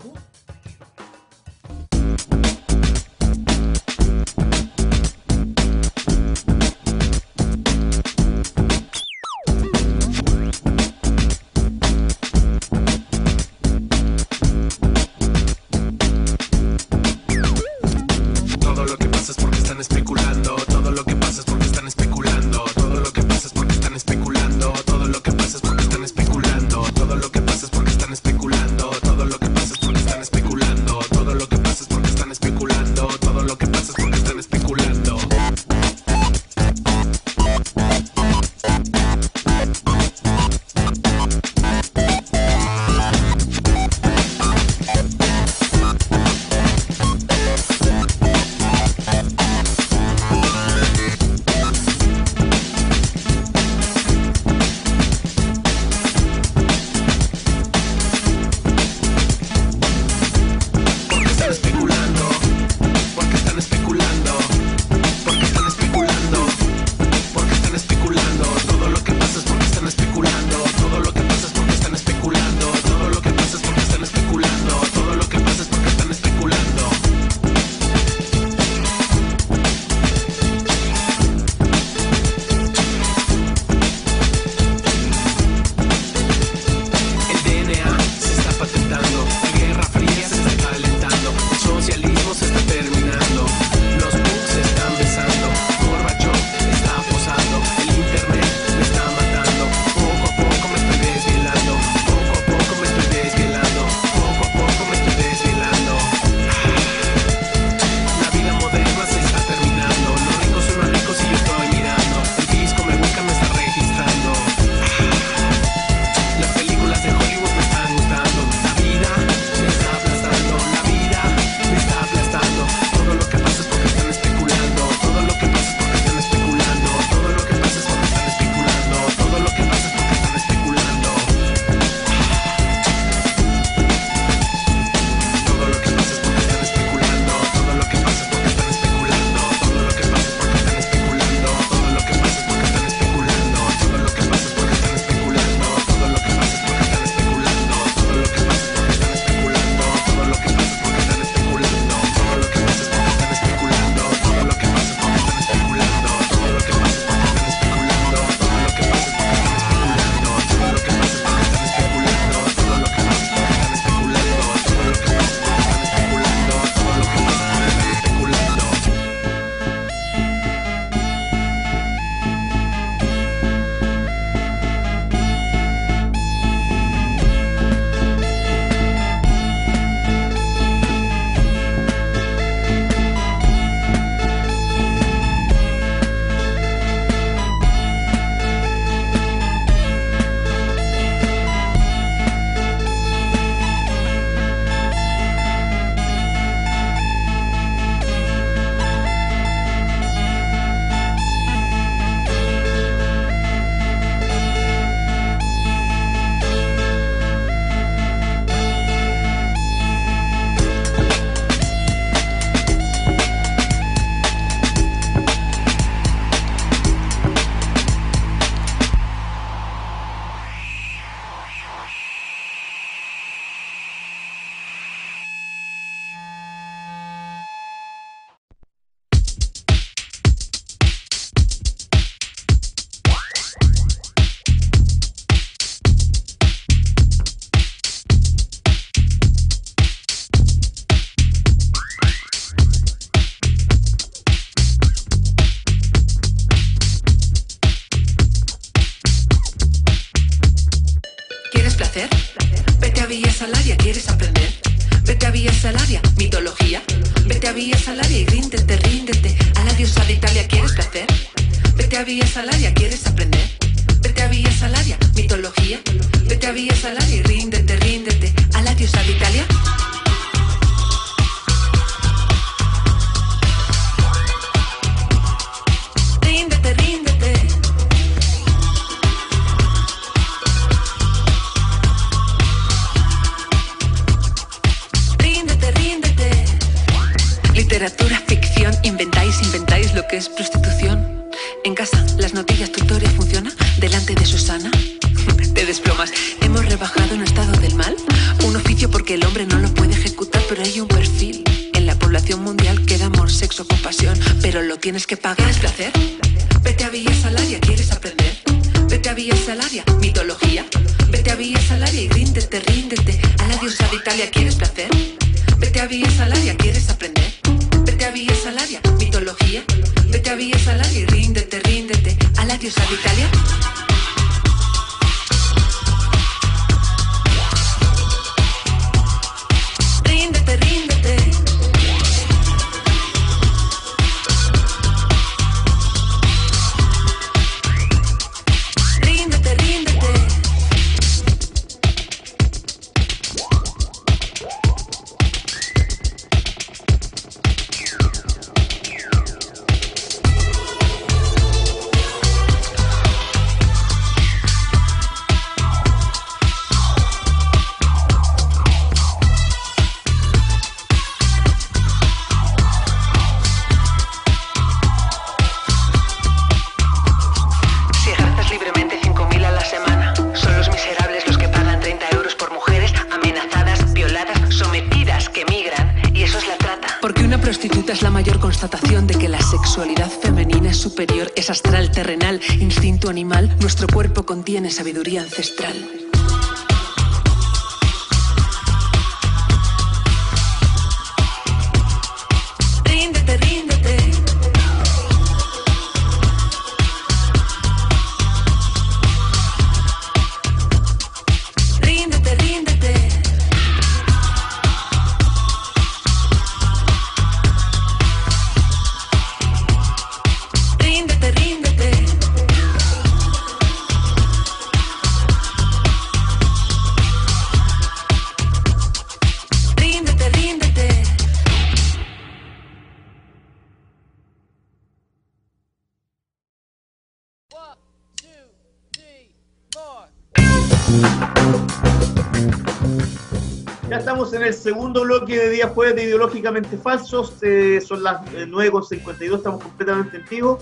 Ideológicamente Falsos. Eh, son las eh, 9.52, estamos completamente en vivo.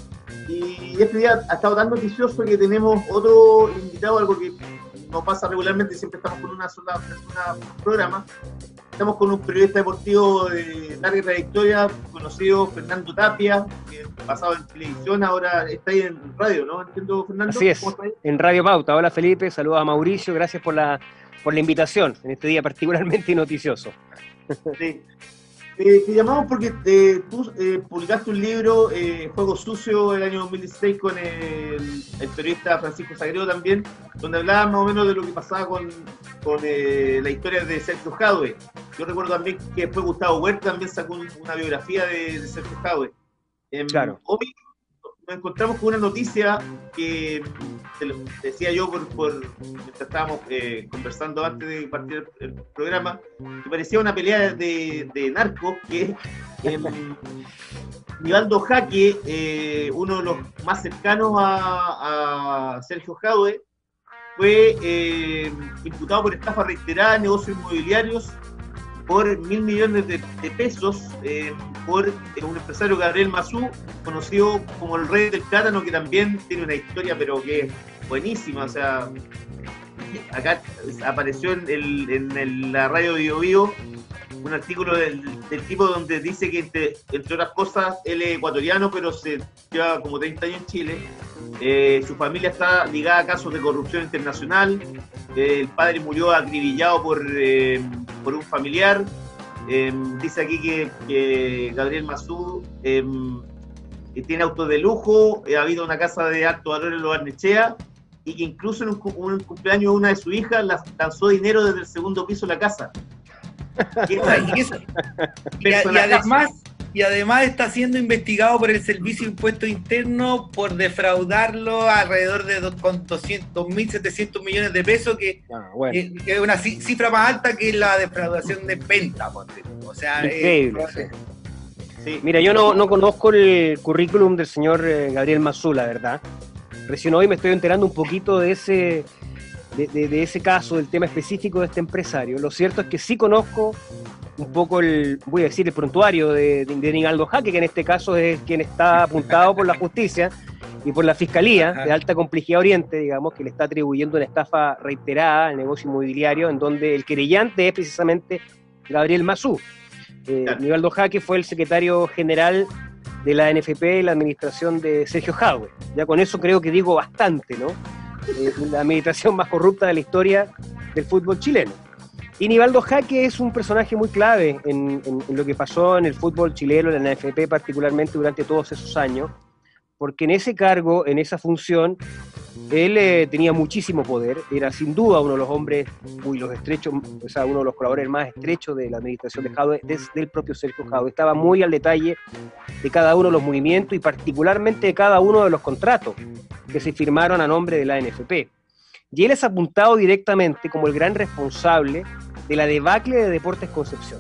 Y este día ha estado tan noticioso que tenemos otro invitado, algo que no pasa regularmente, siempre estamos con una sola persona por programa. Estamos con un periodista deportivo de larga trayectoria, conocido Fernando Tapia, que pasado en televisión, ahora está ahí en radio, ¿no? Entiendo, Fernando. Así es, en Radio Pauta. Hola Felipe, saludos a Mauricio, gracias por la, por la invitación en este día particularmente noticioso. Sí. Eh, te llamamos porque eh, tú eh, publicaste un libro, eh, Juego Sucio, el año 2016, con el, el periodista Francisco Sagredo también, donde hablaba más o menos de lo que pasaba con, con eh, la historia de Sergio Jadwe. Yo recuerdo también que después Gustavo Huerta también sacó un- una biografía de, de Sergio Jadwe. Em, Claro. Hoy nos encontramos con una noticia que te lo decía yo por, por mientras estábamos eh, conversando antes de partir el, programa, que parecía una pelea de, de narcos que em, Nivaldo Jaque, eh, uno de los más cercanos a, a Sergio Jadwe, fue eh, imputado por estafa reiterada, negocios inmobiliarios, por mil millones de, pesos, eh, por eh, un empresario Gabriel Mazú, conocido como el rey del plátano, que también tiene una historia, pero que es buenísima. O sea, acá apareció en, el- en el- la radio Bio Bio un artículo del, del tipo donde dice que, entre, entre otras cosas, él es ecuatoriano, pero se lleva como 30 años en Chile. Eh, su familia está ligada a casos de corrupción internacional. Eh, el padre murió acribillado por, eh, un familiar. Dice aquí que, Gabriel Mazú tiene autos de lujo, ha habido una casa de alto valor en los Barnechea y que incluso en un, cu- un cumpleaños una de sus hijas lanzó dinero desde el segundo piso de la casa. ¿Qué Y, eso- y a- y Personajes. además, y además está siendo investigado por el Servicio de Impuesto Interno por defraudarlo alrededor de dos- con 200 2.700 millones de pesos, que, Ah, bueno. que es una ci- cifra más alta que la defraudación de Penta. O sea, eh, Increíble, sí. Sí. Mira, yo no, no conozco el currículum del señor eh, Gabriel Mazú, la verdad. Recién hoy me estoy enterando un poquito de ese, de, de- de ese caso, del tema específico de este empresario. Lo cierto es que sí conozco un poco el, voy a decir, el prontuario de, de, Jaque, que en este caso es quien está apuntado por la justicia y por la Fiscalía de Alta Complejidad Oriente, digamos, que le está atribuyendo una estafa reiterada al negocio inmobiliario, en donde el querellante es precisamente Gabriel Mazú. Eh. Nivaldo Jaque fue el secretario general de la NFP en la administración de Sergio Jadwe. Ya con eso creo que digo bastante, ¿no? La administración más corrupta de la historia del fútbol chileno. Y Nivaldo Jaque es un personaje muy clave en lo que pasó en el fútbol chileno, en la NFP particularmente durante todos esos años, porque en ese cargo, en esa función, él eh, tenía muchísimo poder, era sin duda uno de los hombres, uy, los estrechos, o sea, uno de los colaboradores más estrechos de la administración de desde el propio Sergio Jadwe. Estaba muy al detalle de cada uno de los movimientos y particularmente de cada uno de los contratos que se firmaron a nombre de la NFP. Y él es apuntado directamente como el gran responsable de la debacle de Deportes Concepción.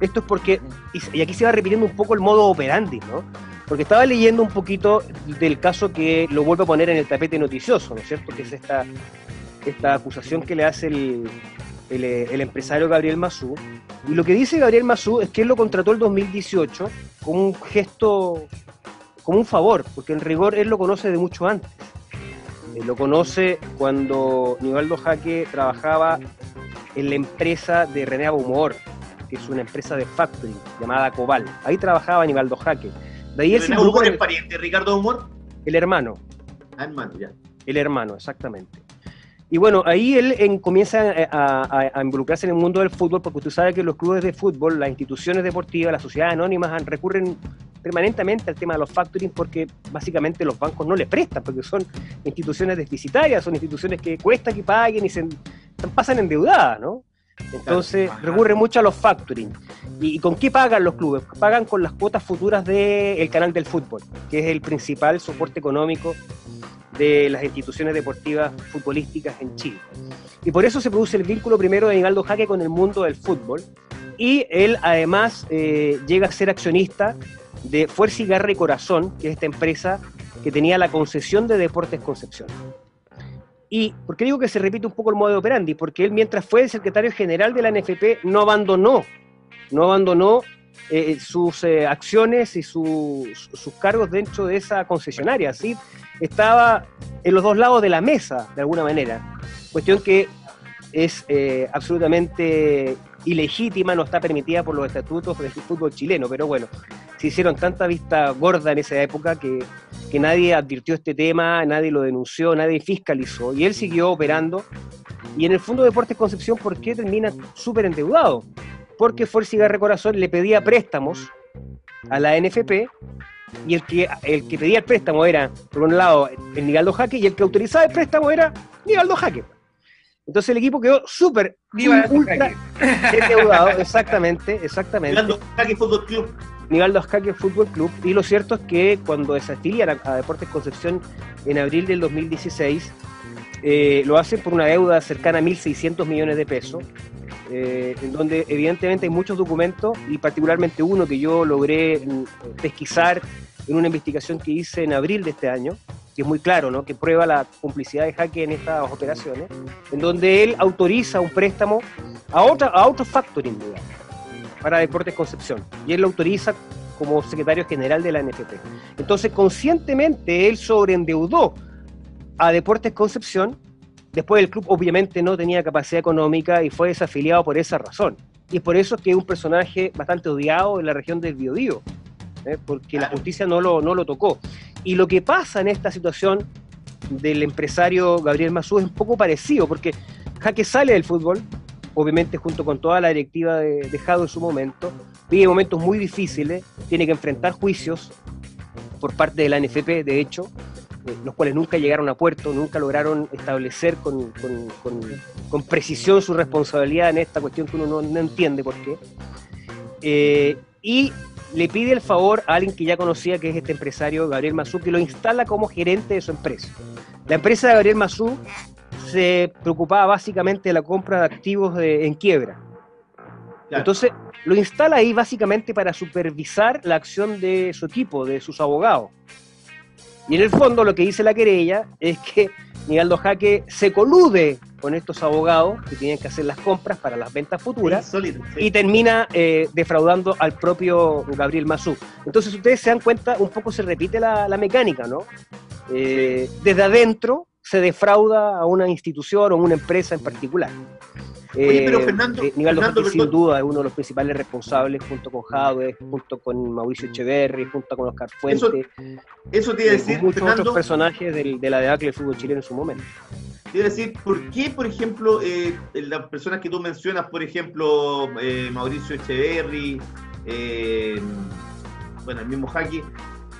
Esto es porque, y aquí se va repitiendo un poco el modo operandi, ¿no? Porque estaba leyendo un poquito del caso que lo vuelve a poner en el tapete noticioso, ¿no es cierto? Que es esta, esta acusación que le hace el, el, eh, empresario Gabriel Mazú. Y lo que dice Gabriel Mazú es que él lo contrató el 2018 como un gesto, como un favor, porque en rigor él lo conoce de mucho antes. Eh, lo conoce cuando Nivaldo Jaque trabajaba en la empresa de René Abumor, que es una empresa de factoring llamada Cobal. Ahí trabajaba Nivaldo Jaque. De ahí él se ¿René involucró Humor es pariente Ricardo Humor? el hermano. Ah, hermano, ya. El hermano, exactamente. Y bueno, ahí él en- comienza a, a- a involucrarse en el mundo del fútbol, porque usted sabe que los clubes de fútbol, las instituciones deportivas, las sociedades anónimas recurren permanentemente al tema de los factoring porque básicamente los bancos no le prestan, porque son instituciones deficitarias, son instituciones que cuesta que paguen y se pasan endeudadas, ¿no? Entonces Ajá. recurren mucho a los factoring. ¿Y, con qué pagan los clubes? Pagan con las cuotas futuras del canal del fútbol, que es el principal soporte económico de las instituciones deportivas futbolísticas en Chile. Y por eso se produce el vínculo primero de Nigaldo Jaque con el mundo del fútbol. Y él además eh, llega a ser accionista de Fuerza y Garra y Corazón, que es esta empresa que tenía la concesión de Deportes Concepción. ¿Y por qué digo que se repite un poco el modo de operandi? Porque él, mientras fue el secretario general de la NFP, no abandonó, no abandonó eh, sus eh, acciones y sus, sus cargos dentro de esa concesionaria. ¿sí? Estaba en los dos lados de la mesa, de alguna manera. Cuestión que es eh, absolutamente ilegítima, no está permitida por los estatutos del fútbol chileno, pero bueno, se hicieron tanta vista gorda en esa época que, que nadie advirtió este tema, nadie lo denunció, nadie fiscalizó, y él siguió operando. Y en el Fondo de Deportes Concepción, ¿por qué termina súper endeudado? Porque Fuerza y Garra Corazón le pedía préstamos a la NFP, y el que, el que pedía el préstamo era, por un lado, el Nigaldo Jaque, y el que autorizaba el préstamo era Nigaldo Jaque. Entonces el equipo quedó súper, ultra endeudado, exactamente, exactamente. Mirando Jaque Fútbol Club. Nivaldo Fútbol Club. Y lo cierto es que cuando desafilian a, a Deportes Concepción en abril del 2016, eh, lo hacen por una deuda cercana a 1.600 millones de pesos, eh, en donde evidentemente hay muchos documentos y particularmente uno que yo logré mm, pesquisar en una investigación que hice en abril de este año, que es muy claro, ¿no? que prueba la complicidad de Jaque en estas operaciones, en donde él autoriza un préstamo a, otra, a otro factoring, digamos para Deportes Concepción. Y él lo autoriza como secretario general de la NFP. Entonces, conscientemente, él sobreendeudó a Deportes Concepción. Después el club obviamente no tenía capacidad económica y fue desafiliado por esa razón. Y es por eso que es un personaje bastante odiado en la región del Biobío, ¿eh? porque la justicia no lo, no lo tocó. Y lo que pasa en esta situación del empresario Gabriel Mazú es un poco parecido, porque Jaque sale del fútbol, obviamente junto con toda la directiva de, de Jado en su momento, vive momentos muy difíciles, tiene que enfrentar juicios por parte de la NFP, de hecho, eh, los cuales nunca llegaron a puerto, nunca lograron establecer con, con- con- con precisión su responsabilidad en esta cuestión que uno no, no entiende por qué. Eh, y le pide el favor a alguien que ya conocía, que es este empresario Gabriel Mazú, que lo instala como gerente de su empresa. La empresa de Gabriel Mazú se preocupaba básicamente de la compra de activos de- en quiebra. Claro. Entonces, lo instala ahí básicamente para supervisar la acción de su equipo, de sus abogados. Y en el fondo lo que dice la querella es que Nivaldo Jaque se colude con estos abogados que tienen que hacer las compras para las ventas futuras sí. y termina eh, defraudando al propio Gabriel Mazú. Entonces ustedes se dan cuenta, un poco se repite la, la mecánica, ¿no? Eh, desde adentro se defrauda a una institución o una empresa en particular. Oye, pero Fernando- Nivaldo Fernando, sin duda es uno de los principales responsables, junto con Jadwe, junto con Mauricio Echeverri, junto con Oscar Fuente, Eso te iba a eh, decir, muchos Fernando, otros personajes del- de la debacle del fútbol chileno en su momento. A decir, ¿por qué, por ejemplo, eh, las personas que tú mencionas, por ejemplo, eh, Mauricio Echeverry, eh, bueno, el mismo Jaque,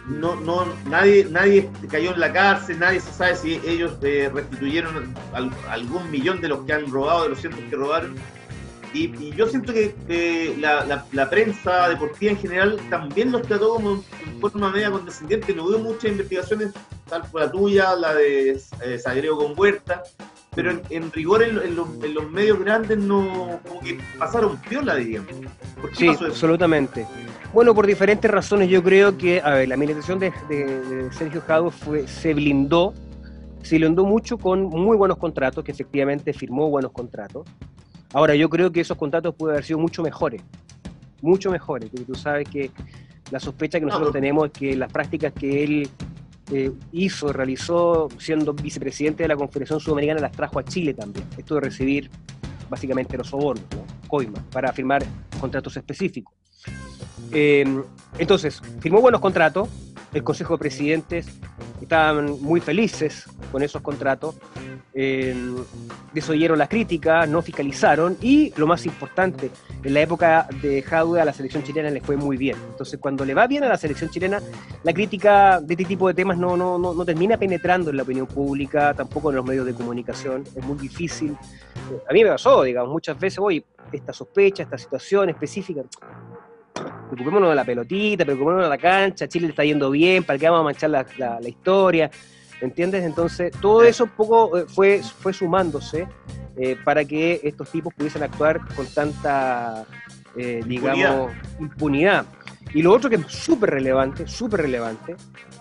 no, no, nadie, nadie cayó en la cárcel, nadie se sabe si ellos eh, restituyeron al- algún millón de los que han robado, de los cientos que robaron. Y, y yo siento que la, la- la prensa deportiva en general también los trató como en forma media condescendiente. No hubo muchas investigaciones, tal como la tuya, la de eh, Sagreo con Huerta, pero en, en rigor en, lo- en los, en los medios grandes no como que pasaron piola, diríamos. ¿Por qué Sí, pasó eso? absolutamente. Bueno, por diferentes razones, yo creo que, a ver, la administración de, de- de Sergio Jado fue, se blindó, se blindó mucho con muy buenos contratos, que efectivamente firmó buenos contratos. Ahora, yo creo que esos contratos pueden haber sido mucho mejores, mucho mejores, porque tú sabes que la sospecha que nosotros No, tenemos es que las prácticas que él eh, hizo, realizó, siendo vicepresidente de la Confederación Sudamericana, las trajo a Chile también. Esto de recibir básicamente los sobornos, ¿no? coima, para firmar contratos específicos. Eh, entonces, firmó buenos contratos, el Consejo de Presidentes estaban muy felices con esos contratos, eh, desoyeron las críticas, no fiscalizaron y lo más importante, en la época de Jadwe a la selección chilena le fue muy bien. Entonces, cuando le va bien a la selección chilena, la crítica de este tipo de temas no, no, no, no termina penetrando en la opinión pública, tampoco en los medios de comunicación, es muy difícil. A mí me pasó, digamos, muchas veces, oye, esta sospecha, esta situación específica, preocupémonos de la pelotita, preocupémonos de la cancha, Chile le está yendo bien, ¿para qué vamos a manchar la, la- la historia? ¿Entiendes? Entonces, todo eso un poco eh, fue, fue sumándose eh, para que estos tipos pudiesen actuar con tanta, eh, digamos, impunidad. Y lo otro que es súper relevante, súper relevante,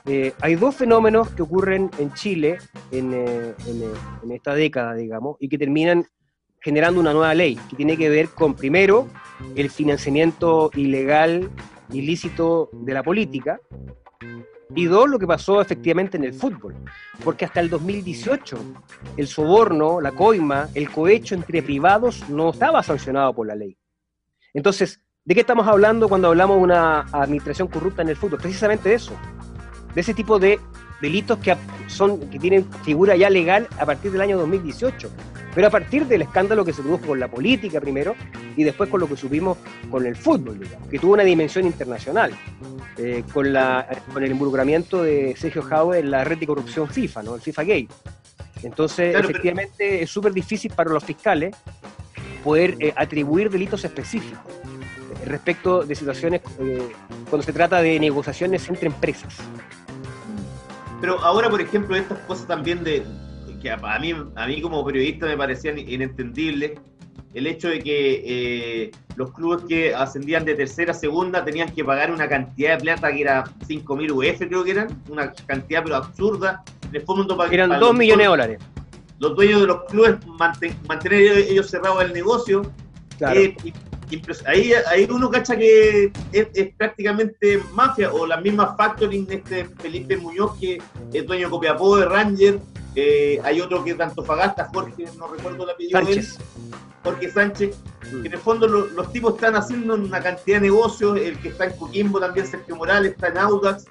eh, hay dos fenómenos que ocurren en Chile en, en, en esta década, digamos, y que terminan generando una nueva ley que tiene que ver con, primero, el financiamiento ilegal, ilícito de la política, y dos, lo que pasó efectivamente en el fútbol, porque hasta el 2018 el soborno, la coima, el cohecho entre privados no estaba sancionado por la ley. Entonces, ¿de qué estamos hablando cuando hablamos de una administración corrupta en el fútbol? Precisamente eso, de ese tipo de delitos que, son, que tienen figura ya legal a partir del año 2018, pero a partir del escándalo que se produjo con la política primero y después con lo que supimos con el fútbol, digamos, que tuvo una dimensión internacional, eh, con, la, con el involucramiento de Sergio Jaume en la red de corrupción FIFA, ¿no? el FIFA Gate. Entonces, Claro, pero- efectivamente, es súper difícil para los fiscales poder eh, atribuir delitos específicos eh, respecto de situaciones eh, cuando se trata de negociaciones entre empresas. Pero ahora, por ejemplo, estas cosas también de que a mí, a mí como periodista me parecían inentendibles, el hecho de que eh, los clubes que ascendían de tercera a segunda tenían que pagar una cantidad de plata que era 5.000 UF, creo que eran, una cantidad pero absurda. En el fondo, para, Eran para 2 los- millones de dólares. Los dueños de los clubes manten- mantener ellos, cerrados el negocio. Claro. Eh, y- ahí, ahí uno cacha que es, es prácticamente mafia, o la misma factoring, este Felipe Muñoz, que es dueño de Copiapó, de Ranger, eh, hay otro que es de Antofagasta, Jorge, no recuerdo el apellido de él, Sánchez. Jorge Sánchez, que en el fondo lo- los tipos están haciendo una cantidad de negocios, el que está en Coquimbo también, Sergio Morales, está en Audax,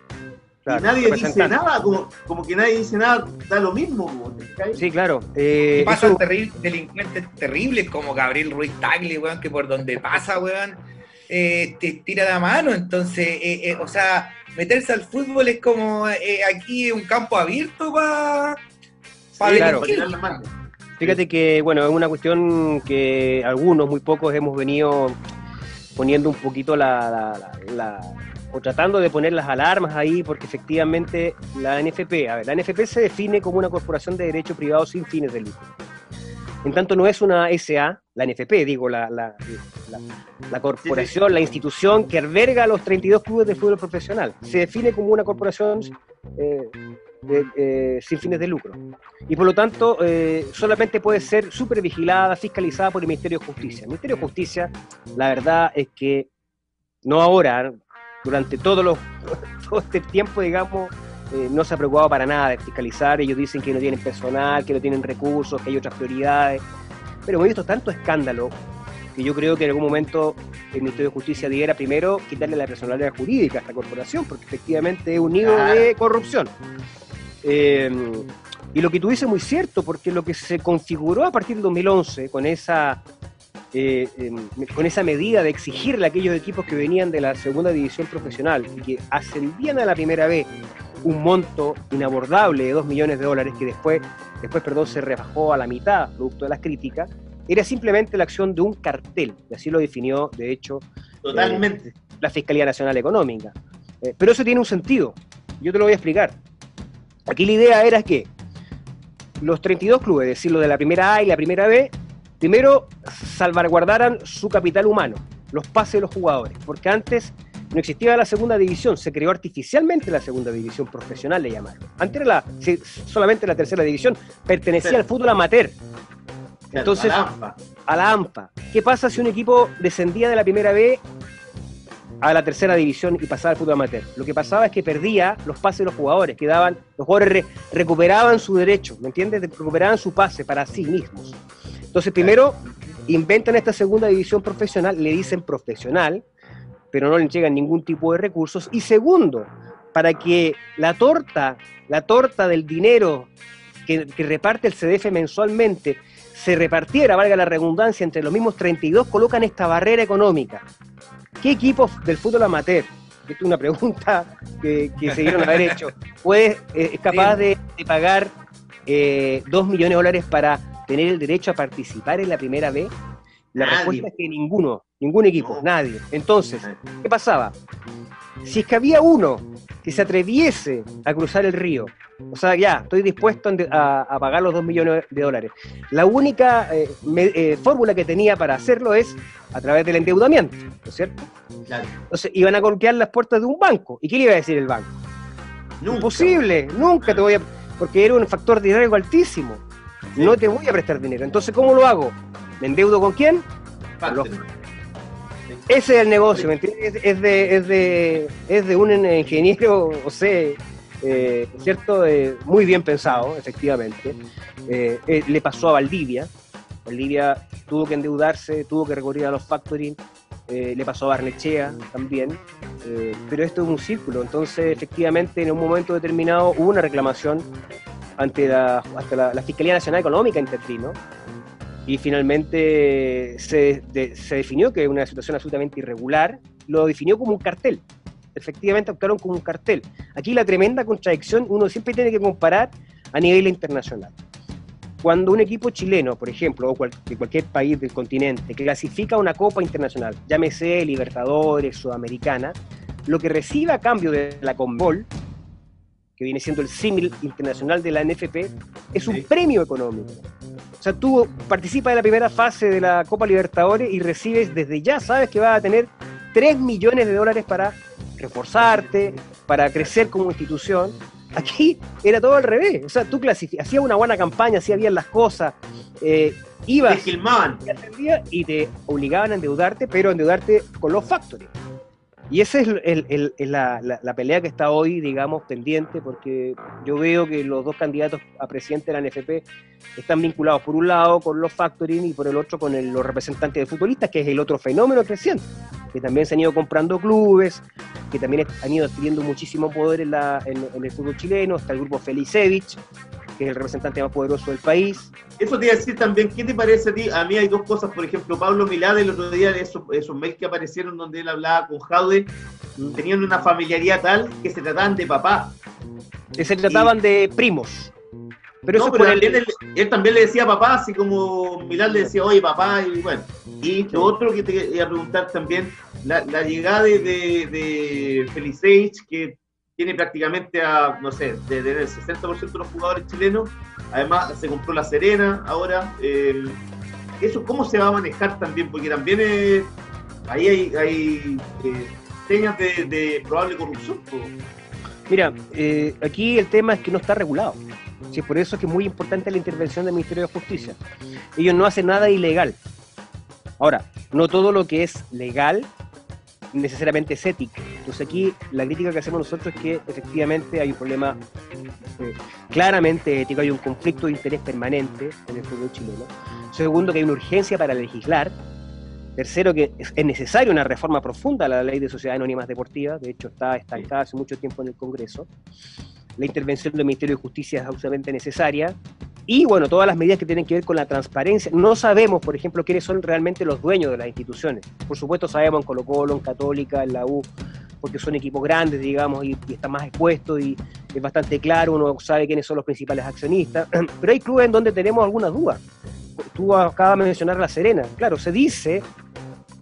Claro, y nadie dice nada, como, como que nadie dice nada, da lo mismo. Sí, claro. eh, pasan eso- terri- delincuentes terribles como Gabriel Ruiz Tagle, weón, que por donde pasa, weón, eh, te tira la mano. Entonces, eh, eh, o sea, meterse al fútbol es como eh, aquí un campo abierto para Sí, claro. para tirar la mano. Fíjate que, bueno, es una cuestión que algunos, muy pocos, hemos venido poniendo un poquito la, la- la- o tratando de poner las alarmas ahí, porque efectivamente la NFP, a ver, la NFP se define como una corporación de derecho privado sin fines de lucro. En tanto no es una SA, la NFP, digo, la, la- corporación, la institución que alberga los 32 clubes de fútbol profesional. Se define como una corporación eh, eh, sin fines de lucro. Y por lo tanto, eh, solamente puede ser supervigilada, fiscalizada por el Ministerio de Justicia. El Ministerio de Justicia, la verdad es que no ahora, durante todo, los, todo este tiempo, digamos, eh, no se ha preocupado para nada de fiscalizar. Ellos dicen que no tienen personal, que no tienen recursos, que hay otras prioridades. Pero hemos visto tanto escándalo que yo creo que en algún momento el Ministerio de Justicia debiera primero quitarle la personalidad jurídica a esta corporación, porque efectivamente es un nido Claro. de corrupción. Eh, y lo que tú dices es muy cierto, porque lo que se configuró a partir del 2011 con esa, eh, em, con esa medida de exigirle a aquellos equipos que venían de la segunda división profesional y que ascendían a la primera vez un monto inabordable de 2 millones de dólares que después, después perdón, se rebajó a la mitad producto de las críticas, era simplemente la acción de un cartel, y así lo definió, de hecho, Totalmente. la Fiscalía Nacional Económica. Eh, pero eso tiene un sentido, yo te lo voy a explicar. Aquí la idea era que los 32 clubes, es decir, los de la primera A y la primera B, primero salvaguardaran su capital humano, los pases de los jugadores, porque antes no existía la segunda división, se creó artificialmente la segunda división profesional, le llamaron. Antes era la, solamente la tercera división, pertenecía Sí. al fútbol amateur, entonces- a la ANFA. a la AMPA. ¿Qué pasa si un equipo descendía de la primera B a la tercera división y pasaba al fútbol amateur? Lo que pasaba es que perdía los pases de los jugadores, quedaban, los jugadores re- recuperaban su derecho, ¿me entiendes? Recuperaban su pase para sí mismos. Entonces, primero, inventan esta segunda división profesional, le dicen profesional, pero no le llegan ningún tipo de recursos. Y segundo, para que la torta, la torta del dinero que, que reparte el CDF mensualmente se repartiera, valga la redundancia, entre los mismos 32, colocan esta barrera económica. ¿Qué equipos del fútbol amateur? Esta es una pregunta que, que se dieron a haber hecho. ¿Puede, eh, ¿Es capaz de, de pagar eh, 2 millones de dólares para tener el derecho a participar en la primera B? La Nadie. respuesta es que ninguno, ningún equipo, No. nadie. Entonces, ¿qué pasaba? Si es que había uno que se atreviese a cruzar el río, o sea, ya, estoy dispuesto a, a pagar los 2 millones de dólares. La única eh, eh, fórmula que tenía para hacerlo es a través del endeudamiento, ¿no es cierto? Claro. Entonces iban a golpear las puertas de un banco. ¿Y qué le iba a decir el banco? Nunca. Imposible, nunca te voy a... Porque era un factor de riesgo altísimo. No te voy a prestar dinero. Entonces, ¿cómo lo hago? ¿Me endeudo con quién? Factor. Ese es el negocio, ¿me entiendes? Es, de, es, de, es de un ingeniero, o sea, eh, ¿cierto? Eh, muy bien pensado, efectivamente. Eh, eh, le pasó a Valdivia. Valdivia tuvo que endeudarse, tuvo que recurrir a los factoring. Eh, le pasó a Barnechea también. eh, pero esto es un círculo. Entonces, efectivamente, en un momento determinado hubo una reclamación ante la, hasta la, Fiscalía Nacional Económica intervino y finalmente se, de- se definió que una situación absolutamente irregular, lo definió como un cartel. Efectivamente actuaron como un cartel. Aquí la tremenda contradicción, uno siempre tiene que comparar a nivel internacional. Cuando un equipo chileno, por ejemplo, o cual- de cualquier país del continente, clasifica una copa internacional, llámese Libertadores, Sudamericana, lo que recibe a cambio de la Conmebol, que viene siendo el símil internacional de la NFP, es un premio económico. O sea, tú participas de la primera fase de la Copa Libertadores y recibes desde ya, sabes que vas a tener 3 millones de dólares para reforzarte, para crecer como institución. Aquí era todo al revés. O sea, tú hacías una buena campaña, hacías bien las cosas, eh, Te ibas filmaban. y te obligaban a endeudarte, pero a endeudarte con los factories. Y esa es la, pelea que está hoy, digamos, pendiente, porque yo veo que los dos candidatos a presidente de la NFP están vinculados por un lado con los factoring y por el otro con los representantes de futbolistas, que es el otro fenómeno creciente, que también se han ido comprando clubes, que también han ido adquiriendo muchísimo poder en, la- en el fútbol chileno, está el grupo Felicevich, que es el representante más poderoso del país, Eso te iba a decir también, ¿qué te parece a ti? A mí hay dos cosas, por ejemplo, Pablo Milad el otro día, esos, esos mails que aparecieron donde él hablaba con Jaude, tenían una familiaridad tal que se trataban de papá. que se trataban de primos. Pero No, eso pero por él, él también le decía papá, así como Milad le decía, oye papá, y bueno. Y lo otro que te iba a preguntar también, la, la llegada de, de, de Felicevich, que tiene prácticamente a, no sé, de, de el 60% de los jugadores chilenos. Además, se compró La Serena ahora. eh, ¿Eso cómo se va a manejar también? Porque también eh, ahí hay, hay eh, señas de, probable corrupción. Mira, eh, aquí el tema es que no está regulado. Sí, por eso es que es muy importante la intervención del Ministerio de Justicia. Ellos no hacen nada ilegal. Ahora, no todo lo que es legal necesariamente es ético. Entonces aquí la crítica que hacemos nosotros es que efectivamente hay un problema eh, claramente ético, hay un conflicto de interés permanente en el fútbol chileno. Segundo, que hay una urgencia para legislar. Tercero, que es necesaria una reforma profunda a la ley de sociedades anónimas deportivas, de hecho está estancada hace mucho tiempo en el Congreso. La intervención del Ministerio de Justicia es absolutamente necesaria. Y bueno, todas las medidas que tienen que ver con la transparencia. No sabemos, por ejemplo, quiénes son realmente los dueños de las instituciones. Por supuesto sabemos en Colo Colo, en Católica, en la U, porque son equipos grandes, digamos, y, y están más expuestos y es bastante claro, uno sabe quiénes son los principales accionistas. Pero hay clubes en donde tenemos algunas dudas. Tú acabas de mencionar La Serena. Claro, se dice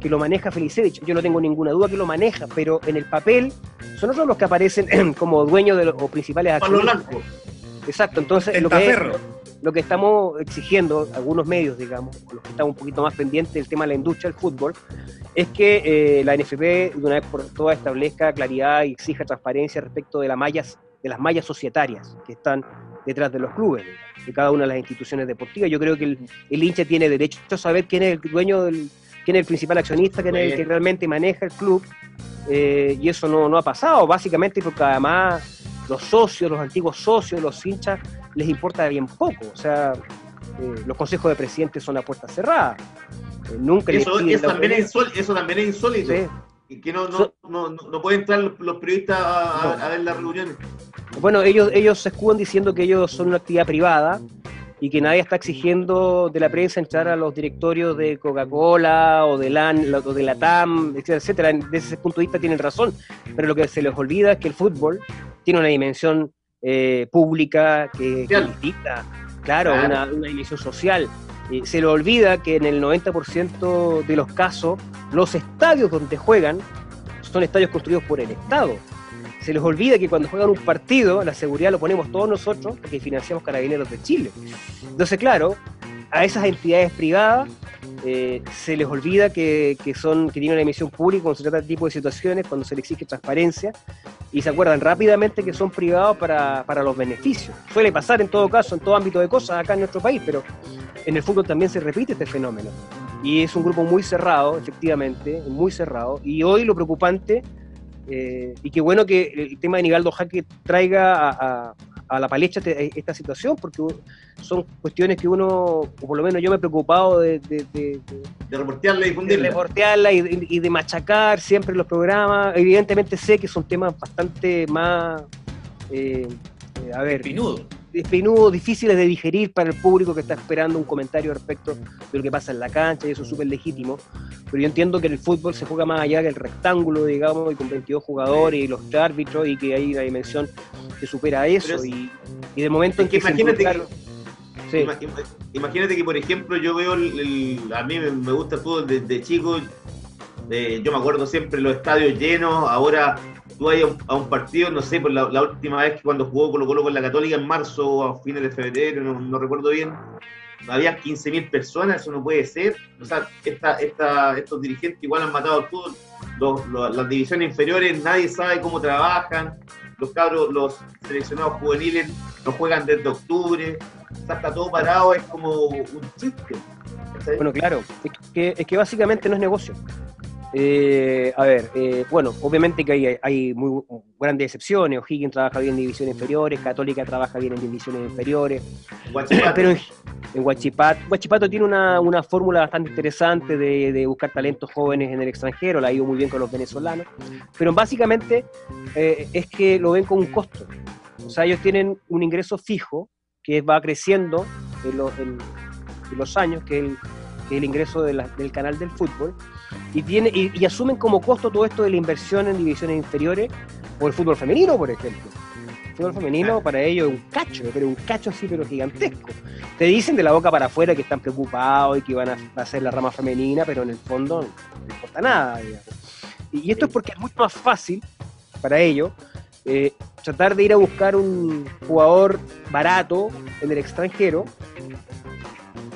que lo maneja Felicevich. Yo no tengo ninguna duda que lo maneja, pero en el papel son otros los que aparecen como dueños de los, o principales Pablo accionistas. Blanco. Exacto, entonces lo que, es-. Lo que estamos exigiendo, algunos medios, digamos, los que estamos un poquito más pendientes del tema de la industria del fútbol, es que eh, la NFP de una vez por todas establezca claridad y exija transparencia respecto de, las mallas, de las mallas societarias que están detrás de los clubes, de cada una de las instituciones deportivas. Yo creo que el, el hincha tiene derecho a saber quién es el dueño, del, quién es el principal accionista, quién es el que realmente maneja el club, eh, y eso no, no ha pasado, básicamente porque además los socios, los antiguos socios, los hinchas, les importa bien poco. O sea, eh, los consejos de presidentes son a puerta cerrada. Eh, nunca les Eso, piden eso también es insólito, eso también es insólito. Sí. Y que no, no, So- no, no, pueden entrar los, periodistas a ver las reuniones. Bueno, ellos, ellos se escudan diciendo que ellos son una actividad privada y que nadie está exigiendo de la prensa entrar a los directorios de Coca-Cola o de, LAN, o de la TAM, etcétera, etcétera. Desde ese punto de vista tienen razón, pero lo que se les olvida es que el fútbol tiene una dimensión eh, pública que, que distinta, claro, Claro. Una, una dimensión social. Eh, se le olvida que en el 90% de los casos los estadios donde juegan son estadios construidos por el Estado. Se les olvida que cuando juegan un partido, la seguridad lo ponemos todos nosotros, porque financiamos Carabineros de Chile. Entonces, claro, a esas entidades privadas eh, se les olvida que, que son, que tienen una emisión pública cuando se trata de este tipo de situaciones, cuando se les exige transparencia, y se acuerdan rápidamente que son privados para, para los beneficios. Suele pasar en todo caso, en todo ámbito de cosas acá en nuestro país, pero en el fútbol también se repite este fenómeno. Y es un grupo muy cerrado, efectivamente, muy cerrado. Y hoy lo preocupante, eh, y qué bueno que el tema de Nivaldo Jaque traiga a, a- a la palestra este- esta situación, porque son cuestiones que uno, o por lo menos yo me he preocupado de, de- de- de- De reportearla y de difundirla. reportearla y de, y de machacar siempre los programas. Evidentemente sé que son temas bastante más, eh, eh, a ver, Pinudo. Espinudos, difíciles de digerir para el público que está esperando un comentario respecto de lo que pasa en la cancha, y eso es súper legítimo. Pero yo entiendo que el fútbol se juega más allá que el rectángulo, digamos, y con 22 jugadores y los árbitros, y que hay una dimensión que supera eso. Es- y, y del momento en que que, se imagínate que- Sí. Ima- ima- Imagínate que, por ejemplo, yo veo, el, el- a mí me, me gusta el fútbol desde chico, eh, yo me acuerdo siempre los estadios llenos, ahora tú vas a un, partido, no sé, por la, última vez que cuando jugó Colo Colo con la Católica en marzo o a fines de febrero, no, recuerdo bien, había 15.000 personas, eso no puede ser, o sea, esta, esta, estos dirigentes igual han matado al fútbol, las divisiones inferiores nadie sabe cómo trabajan, los cabros, los seleccionados juveniles no juegan desde octubre, o está todo parado, es como un chiste. Bueno, claro, es que, es que básicamente no es negocio. Eh, a ver, eh, bueno, obviamente que hay, hay muy grandes excepciones. O'Higgins trabaja bien en divisiones inferiores, Católica trabaja bien en divisiones inferiores, Guachipato. pero en, en Huachipato, Huachipato tiene una, una fórmula bastante interesante de, de buscar talentos jóvenes en el extranjero, la ha ido muy bien con los venezolanos, pero básicamente eh, es que lo ven con un costo. O sea, ellos tienen un ingreso fijo que va creciendo en, lo- en- en los años, que es el, que es el ingreso de la- del canal del fútbol, y, tiene, y, y asumen como costo todo esto de la inversión en divisiones inferiores o el fútbol femenino, por ejemplo. El fútbol femenino para ellos es un cacho, pero un cacho así, pero gigantesco. Te dicen de la boca para afuera que están preocupados y que van a hacer la rama femenina, pero en el fondo no importa nada, digamos. Y esto es porque es mucho más fácil para ellos eh, tratar de ir a buscar un jugador barato en el extranjero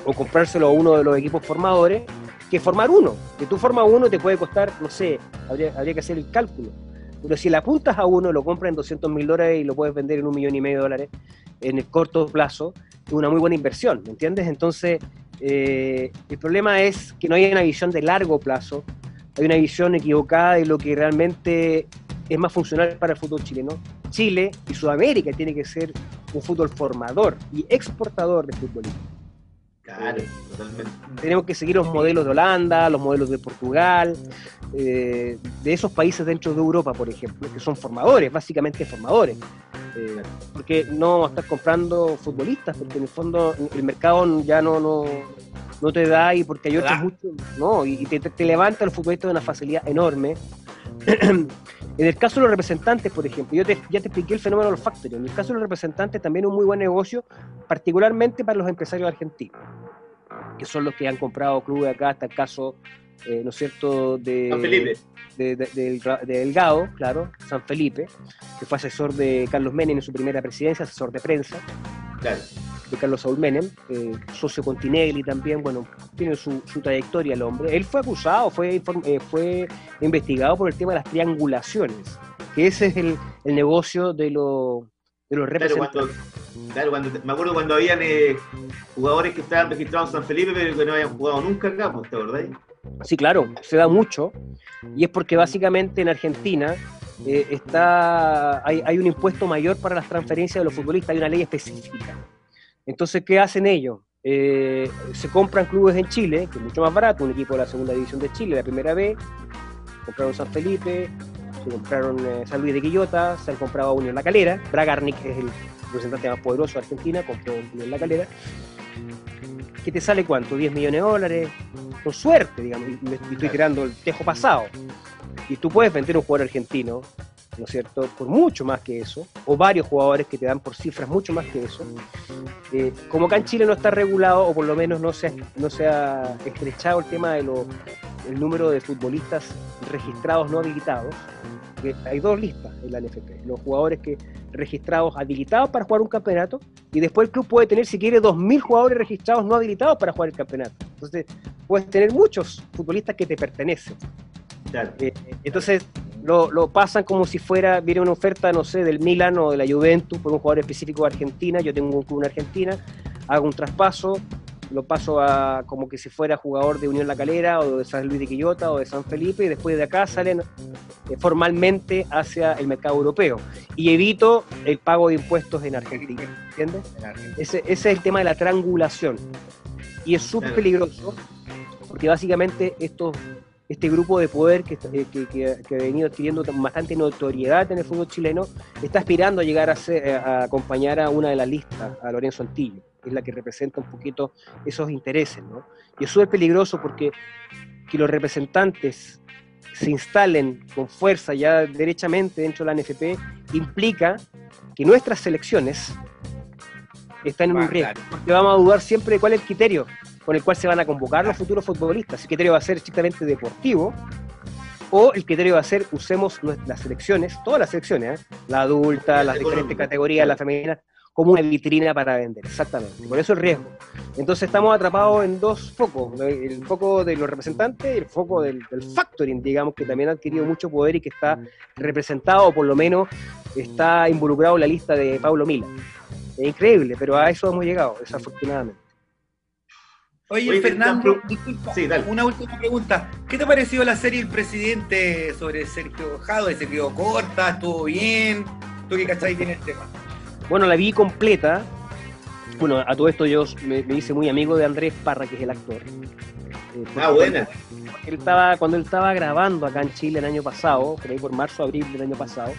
o comprárselo a uno de los equipos formadores que formar uno. Que tú formas uno te puede costar, no sé, habría, habría que hacer el cálculo. Pero si le apuntas a uno, lo compras en 200 mil dólares y lo puedes vender en un millón y medio de dólares en el corto plazo, es una muy buena inversión, ¿me entiendes? Entonces, eh, el problema es que no hay una visión de largo plazo, hay una visión equivocada de lo que realmente es más funcional para el fútbol chileno. Chile y Sudamérica tiene que ser un fútbol formador y exportador de futbolistas. Claro, totalmente. Tenemos que seguir los modelos de Holanda, los modelos de Portugal, eh, de esos países dentro de Europa, por ejemplo, que son formadores, básicamente formadores. Eh, porque no vamos a estar comprando futbolistas, porque en el fondo el mercado ya no, no, no te da y porque hay otros muchos, no, y te, te, te levanta los futbolistas de una facilidad enorme. en el caso de los representantes, por ejemplo, yo ya te expliqué el fenómeno factories. En el caso de los representantes también un muy buen negocio, particularmente para los empresarios argentinos, que son los que han comprado clubes acá, hasta el caso, eh, ¿no es cierto?, de, San Felipe. de, de- del Ra- de Delgado, claro, San Felipe, que fue asesor de Carlos Menem en su primera presidencia, asesor de prensa Claro. de Carlos Saúl Menem, eh, socio con Tinelli también, bueno, tiene su, su trayectoria el hombre. Él fue acusado, fue, eh, fue investigado por el tema de las triangulaciones, que ese es el, el negocio de, lo- de los Claro, representantes. cuando, claro, cuando, me acuerdo cuando habían eh, jugadores que estaban registrados en San Felipe, pero que no habían jugado nunca acá, pues, ¿te acordás? Sí, claro, se da mucho, y es porque básicamente en Argentina eh, está, hay, hay un impuesto mayor para las transferencias de los futbolistas, hay una ley específica. Entonces, ¿qué hacen ellos? Eh, se compran clubes en Chile, que es mucho más barato, un equipo de la segunda división de Chile, la primera B, compraron San Felipe, se compraron eh, San Luis de Quillota, se han comprado a Unión La Calera, Bragarnik es el representante más poderoso de Argentina, compró Unión La Calera, que te sale cuánto, 10 millones de dólares, con suerte, digamos, y me estoy tirando el tejo pasado. Y tú puedes vender un jugador argentino, ¿no es cierto?, por mucho más que eso, o varios jugadores que te dan por cifras mucho más que eso. Eh, como acá en Chile no está regulado, o por lo menos no se ha, no se ha estrechado el tema del número de futbolistas registrados no habilitados, que hay dos listas en la NFP, los jugadores que registrados habilitados para jugar un campeonato, y después el club puede tener, si quiere, 2.000 jugadores registrados no habilitados para jugar el campeonato. Entonces, puedes tener muchos futbolistas que te pertenecen. Claro. Eh, entonces lo, lo pasan como si fuera, viene una oferta, no sé, del Milan o de la Juventus por un jugador específico de Argentina, yo tengo un club en Argentina, hago un traspaso, lo paso a como que si fuera jugador de Unión La Calera o de San Luis de Quillota o de San Felipe y después de acá salen eh, formalmente hacia el mercado europeo y evito el pago de impuestos en Argentina, ¿entiendes? Ese, ese es el tema de la triangulación. Y es súper peligroso porque básicamente estos, este grupo de poder que, eh, que, que- que ha venido adquiriendo bastante notoriedad en el fútbol chileno está aspirando a llegar a, ser- a acompañar a una de las listas, a Lorenzo Antillo, que es la que representa un poquito esos intereses. ¿no? Y es súper peligroso porque que los representantes se instalen con fuerza ya derechamente dentro de la NFP implica que nuestras selecciones están en un riesgo. Porque vamos a dudar siempre de cuál es el criterio con el cual se van a convocar los futuros futbolistas. Si el criterio va a ser estrictamente deportivo o el criterio va a ser usemos nuestras selecciones, todas las selecciones, ¿eh? la adulta, las diferentes categorías, la femenina, como una vitrina para vender, exactamente. Por eso el riesgo. Entonces estamos atrapados en dos focos, el foco de los representantes y el foco del, del factoring, digamos, que también ha adquirido mucho poder y que está representado, o por lo menos está involucrado en la lista de Pablo Mila. Es increíble, pero a eso hemos llegado, desafortunadamente. Oye, Oye, Fernando, disculpa, sí, dale. una última pregunta. ¿Qué te pareció la serie El Presidente sobre Sergio Jado? ¿Se quedó corta? ¿Estuvo bien? ¿Tú que cacháis bien el tema? Bueno, la vi completa. Bueno, a todo esto yo me, me hice muy amigo de Andrés Parra, que es el actor. Eh, Ah, buena. Él estaba, cuando él estaba grabando acá en Chile el año pasado, ahí por marzo, abril del año pasado,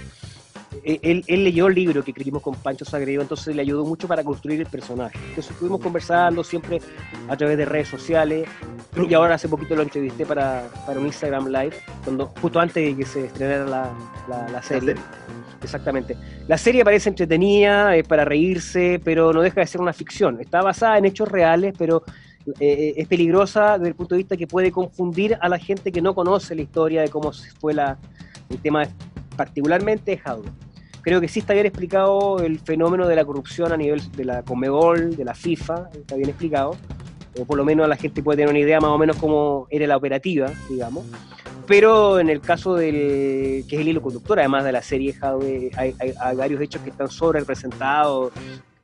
él, él leyó el libro que escribimos con Pancho Sagredo, entonces le ayudó mucho para construir el personaje. Entonces estuvimos conversando siempre a través de redes sociales y ahora hace poquito lo entrevisté para, para un Instagram Live, cuando, justo antes de que se estrenara la, la- la serie. serie. Exactamente. La serie parece entretenida, es para reírse, pero no deja de ser una ficción. Está basada en hechos reales, pero eh, es peligrosa desde el punto de vista que puede confundir a la gente que no conoce la historia de cómo fue la, el tema particularmente de Jaude. Creo que sí está bien explicado el fenómeno de la corrupción a nivel de la Comebol, de la FIFA, está bien explicado, o por lo menos la gente puede tener una idea más o menos cómo era la operativa, digamos. Pero en el caso del que es el hilo conductor, además de la serie Jaude, hay, hay varios hechos que están sobre representados,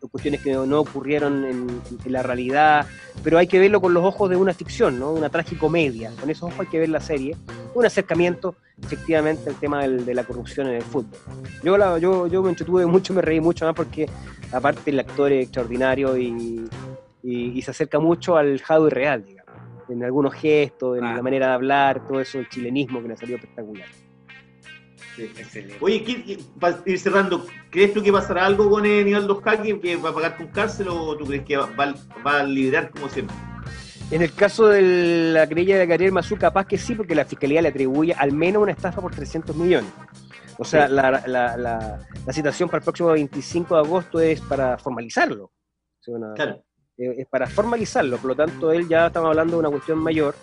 cuestiones que no, ocurrieron en, la realidad, pero hay que verlo con los ojos de una ficción, ¿no? una tragicomedia. Con esos ojos hay que ver la serie. Un acercamiento, efectivamente, al tema de la corrupción en el fútbol. Yo, yo, yo me entretuve mucho, me reí mucho más porque, aparte, el actor es extraordinario y, se acerca mucho al Jado real, digamos, en algunos gestos, en ah. la manera de hablar, todo eso, el chilenismo que le salió espectacular. Oye, para ir cerrando, ¿crees tú que pasará algo con el Nivaldo Jaque, que va a pagar con cárcel o tú crees que va, a liberar como siempre? En el caso de la querella de Gabriel Mazú, capaz que sí, porque la fiscalía le atribuye al menos una estafa por 300 millones. O sea, la, la, la, citación para el próximo 25 de agosto es para formalizarlo. claro. Eh, es para formalizarlo, por lo tanto, él ya estamos hablando de una cuestión mayor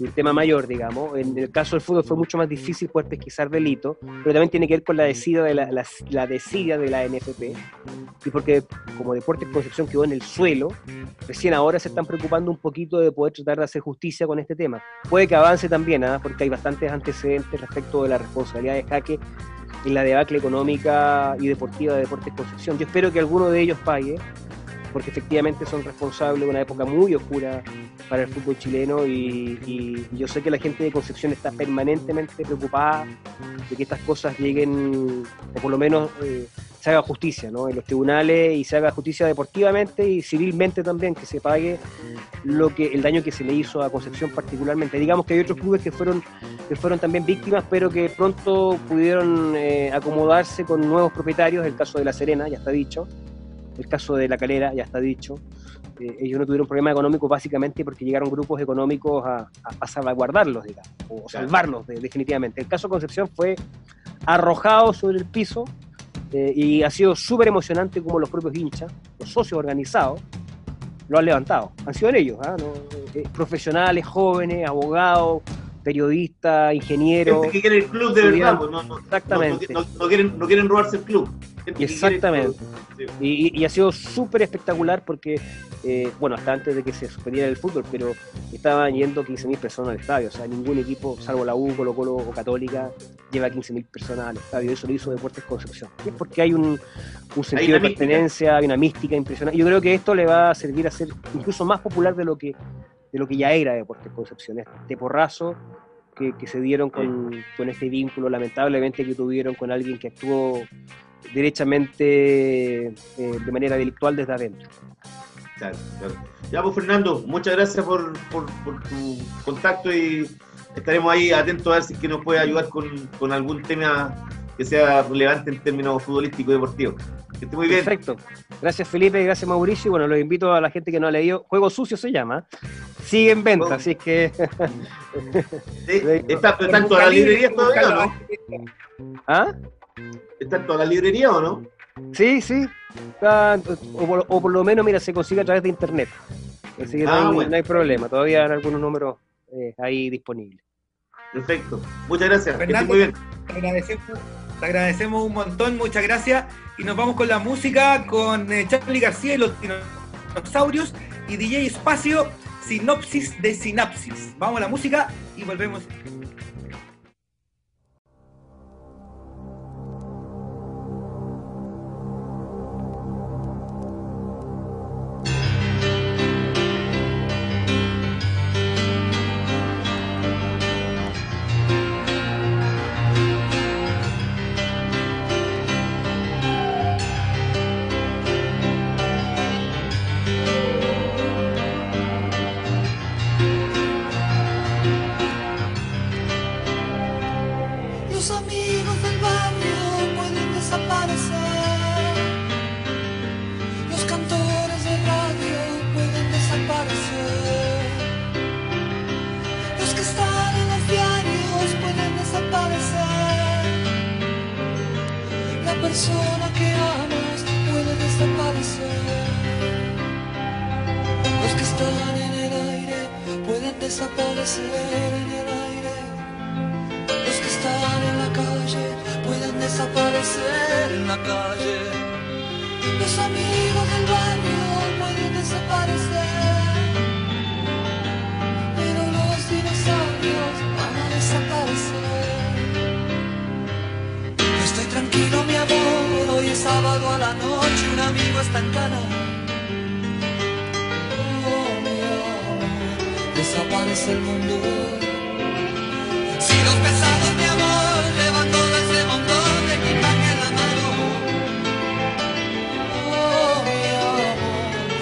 un tema mayor, digamos. En el caso del fútbol fue mucho más difícil poder pesquisar delitos, pero también tiene que ver con la decida de la, la, de la NFP, y porque como Deportes Concepción quedó en el suelo, recién ahora se están preocupando un poquito de poder tratar de hacer justicia con este tema. Puede que avance también, ¿ah? porque hay bastantes antecedentes respecto de la responsabilidad de jaque en la debacle económica y deportiva de Deportes Concepción. Yo espero que alguno de ellos pague, porque efectivamente son responsables de una época muy oscura para el fútbol chileno y, yo sé que la gente de Concepción está permanentemente preocupada de que estas cosas lleguen, o por lo menos eh, se haga justicia ¿no? en los tribunales y se haga justicia deportivamente y civilmente también, que se pague lo que el daño que se le hizo a Concepción particularmente. Digamos que hay otros clubes que fueron, que fueron también víctimas, pero que pronto pudieron eh, acomodarse con nuevos propietarios, el caso de La Serena, ya está dicho, el caso de La Calera, ya está dicho. Eh, ellos no tuvieron problema económico básicamente porque llegaron grupos económicos a, a, salvaguardarlos, digamos, o salvarlos definitivamente. El caso Concepción fue arrojado sobre el piso eh, y ha sido súper emocionante como los propios hinchas, los socios organizados, lo han levantado. Han sido ellos, ¿ah? eh, profesionales, jóvenes, abogados, periodistas, ingenieros. Gente que quiere el club de verdad, pues, no, exactamente. No, quieren, no quieren robarse el club. Exactamente. Y, ha sido súper espectacular porque, eh, bueno, hasta antes de que se suspendiera el fútbol, pero estaban yendo 15.000 personas al estadio. O sea, ningún equipo, salvo la U, Colo Colo o Católica, lleva 15.000 personas al estadio. Eso lo hizo Deportes Concepción. Es porque hay un, sentido de pertenencia, hay una mística impresionante. Yo creo que esto le va a servir a ser incluso más popular de lo que, de lo que ya era Deportes Concepción. Este porrazo que, se dieron con, con este vínculo lamentablemente que tuvieron con alguien que actuó derechamente eh, de manera delictual desde adentro. Claro, claro. Ya, pues Fernando, muchas gracias por, por, tu contacto y estaremos ahí atentos a ver si que nos puede ayudar con, con algún tema que sea relevante en términos futbolísticos y deportivos. Que esté muy bien. Perfecto. Gracias Felipe, gracias Mauricio. Y bueno, los invito a la gente que no ha leído. Juego Sucio se llama. Sigue en venta, así que. sí, está, tanto la librería todavía, ¿no? ¿Ah? ¿Está en toda la librería o no? Sí, sí. o, por, lo menos, mira, se consigue a través de internet. Así que no, ah, hay, problema. Todavía hay algunos números eh, ahí disponibles. Perfecto. Muchas gracias. muy bien. Te agradecemos, un montón. Muchas gracias. Y nos vamos con la música con eh, Charlie García y los dinosaurios y DJ Espacio, Sinopsis de Sinapsis. Vamos a la música y volvemos. desaparece el mundo. Si los pesados de amor levantó de ese montón de equipaje en la mano. Oh, mi amor,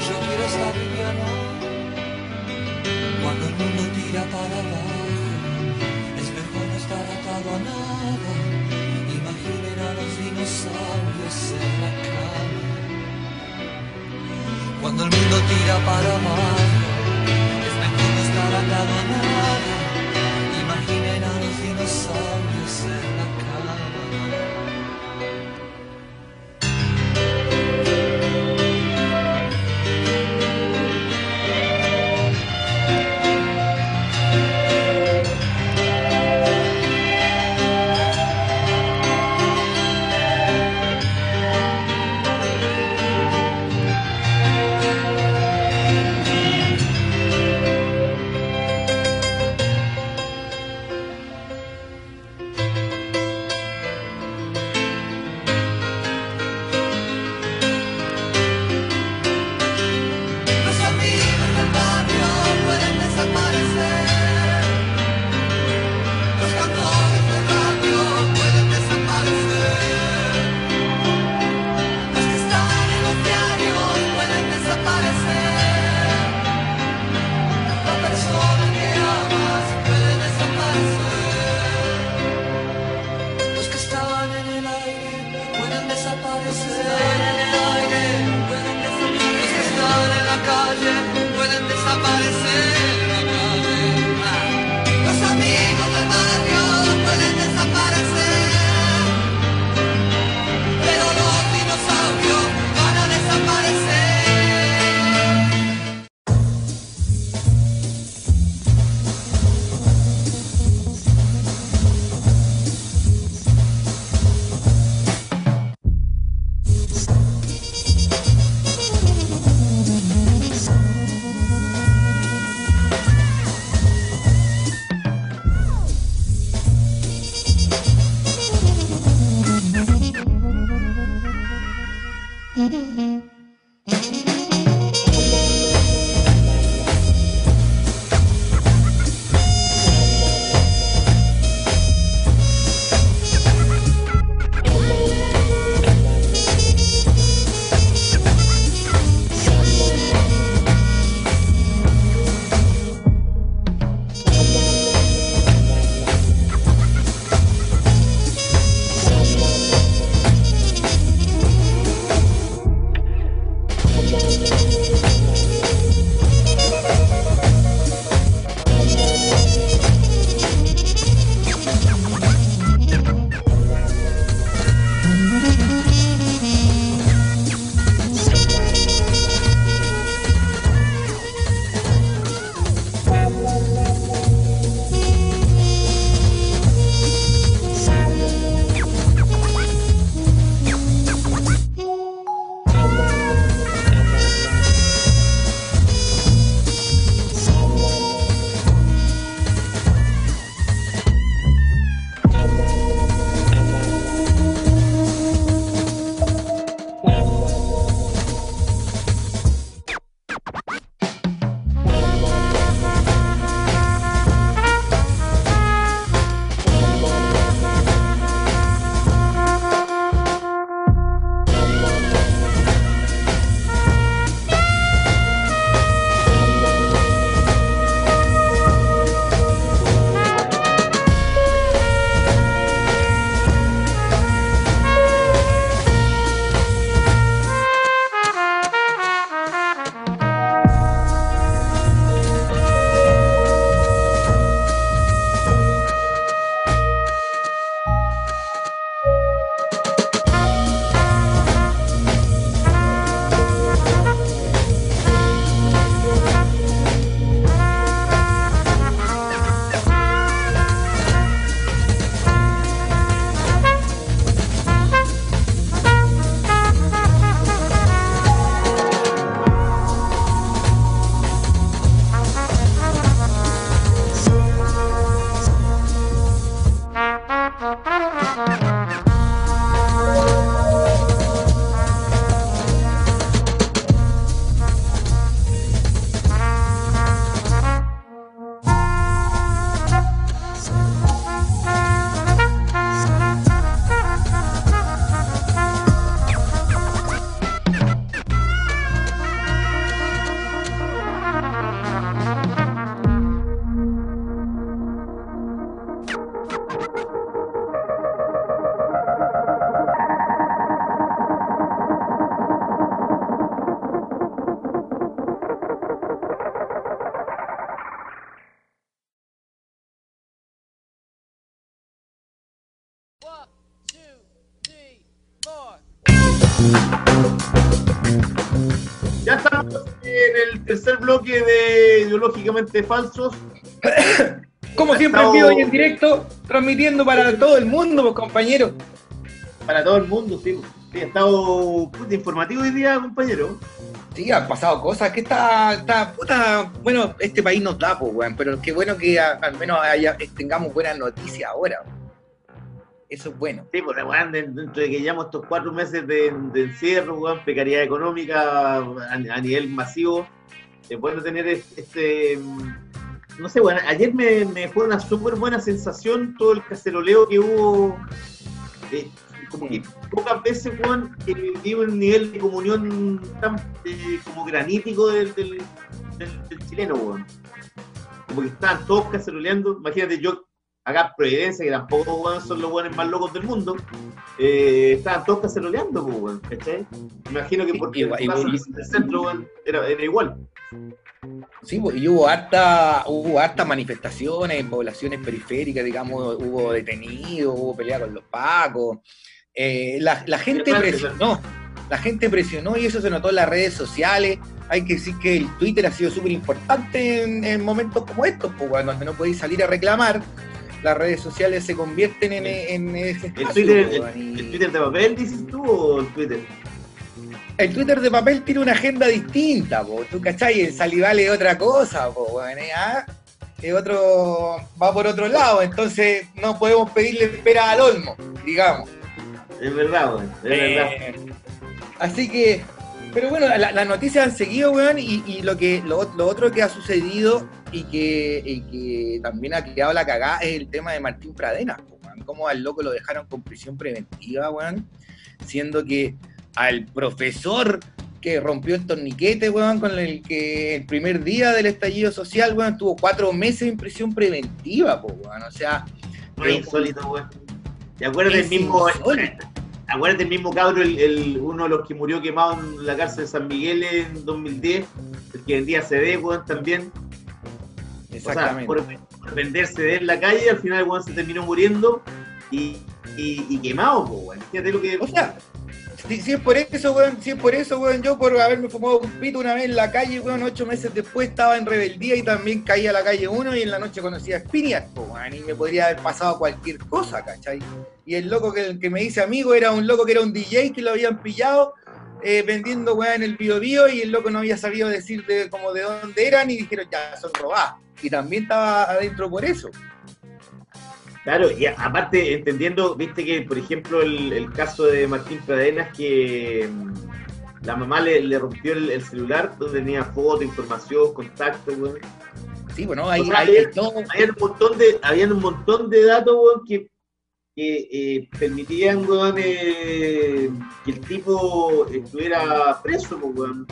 yo quiero estar liviano. Cuando el mundo tira para abajo, es mejor no estar atado a nada. Imaginen a los dinosaurios en la cama. Cuando el mundo tira para abajo Falsos. Como siempre en vivo y en directo, transmitiendo para todo el mundo, pues, compañeros. Para todo el mundo, sí. Sí, ha estado puta, informativo hoy día, compañero. Sí, han pasado cosas que está, está puta, bueno, este país nos da, pues, weón, pero qué bueno que a- al menos haya- tengamos buenas noticias ahora. weón. Eso es bueno. Sí, porque weón, de- dentro de que llevamos estos cuatro meses de, de encierro, weón, precariedad económica a, a nivel masivo, es bueno tener es- este. mm, No sé, bueno, ayer me, me fue una súper buena sensación todo el caceroleo que hubo. eh, como que pocas veces, weón, que viví un nivel de comunión tan eh, como granítico del, chileno, weón. Como que estaban todos caceroleando. Imagínate, yo acá en Providencia, que tampoco son los buenos más locos del mundo, eh, estaban todos caceroleando, pues, weón, ¿cachai? Imagino que porque igual- casa, igual- el centro, weón, era, era igual. Sí, pues, y hubo harta, hubo hartas manifestaciones en poblaciones periféricas, digamos, hubo detenidos, hubo pelea con los pacos. Eh, la, la gente presionó, la gente presionó y eso se notó en las redes sociales. Hay que decir que el Twitter ha sido súper importante en, en momentos como estos, pues, cuando no podéis salir a reclamar, las redes sociales se convierten en, en ese ¿El espacio, Twitter, el, y- el Twitter de papel, dices tú, o el Twitter? el Twitter de papel tiene una agenda distinta, po. ¿tú cachai? El Salivale es otra cosa, po, weón, ¿eh? ¿Ah? Es otro, va por otro lado, entonces no podemos pedirle espera al olmo, digamos. Es verdad, weón, es verdad. Eh, así que, pero bueno, la- las noticias han seguido, weón, y, y lo que lo, lo otro que ha sucedido y que, y que también ha quedado la cagada es el tema de Martín Pradenas, po, weón. Cómo al loco lo dejaron con prisión preventiva, weón, siendo que al profesor que rompió el torniquete, weón, con el que el primer día del estallido social, weón, tuvo cuatro meses en prisión preventiva, po, weón. O sea, No es insólito, weón. ¿Te acuerdas del mismo, insólito. Acuerdas del mismo cabro, el, el- uno de los que murió quemado en la cárcel de San Miguel en 2010? El que vendía CD, weón, también. exactamente. O sea, por, por vender CD en la calle, al final, weón, se terminó muriendo y, y, y quemado, weón. Fíjate lo que... O sea, si, es por eso, weón, si es por eso, weón, yo por haberme fumado un pito una vez en la calle, weón, ocho meses después estaba en rebeldía y también caí a la calle uno y en la noche conocí a Spiniak, po, weón, y me podría haber pasado cualquier cosa, ¿cachai? Y el loco que, que me dice amigo era un loco que era un DJ que lo habían pillado eh, vendiendo, weón, en el Bio Bio y el loco no había sabido decir de, como de dónde eran y dijeron, ya, son robadas. Y también estaba adentro por eso. Claro, y aparte, entendiendo, viste que, por ejemplo, el, el caso de Martín Pradenas, que mm, la mamá le, le rompió el, el celular donde tenía fotos, información, contacto, weón. Sí, bueno, hay, O sea, hay hay- todo- Había un montón de, habían un montón de datos, weón, que, que eh, permitían, weón, eh, que el tipo estuviera preso, pues, weón.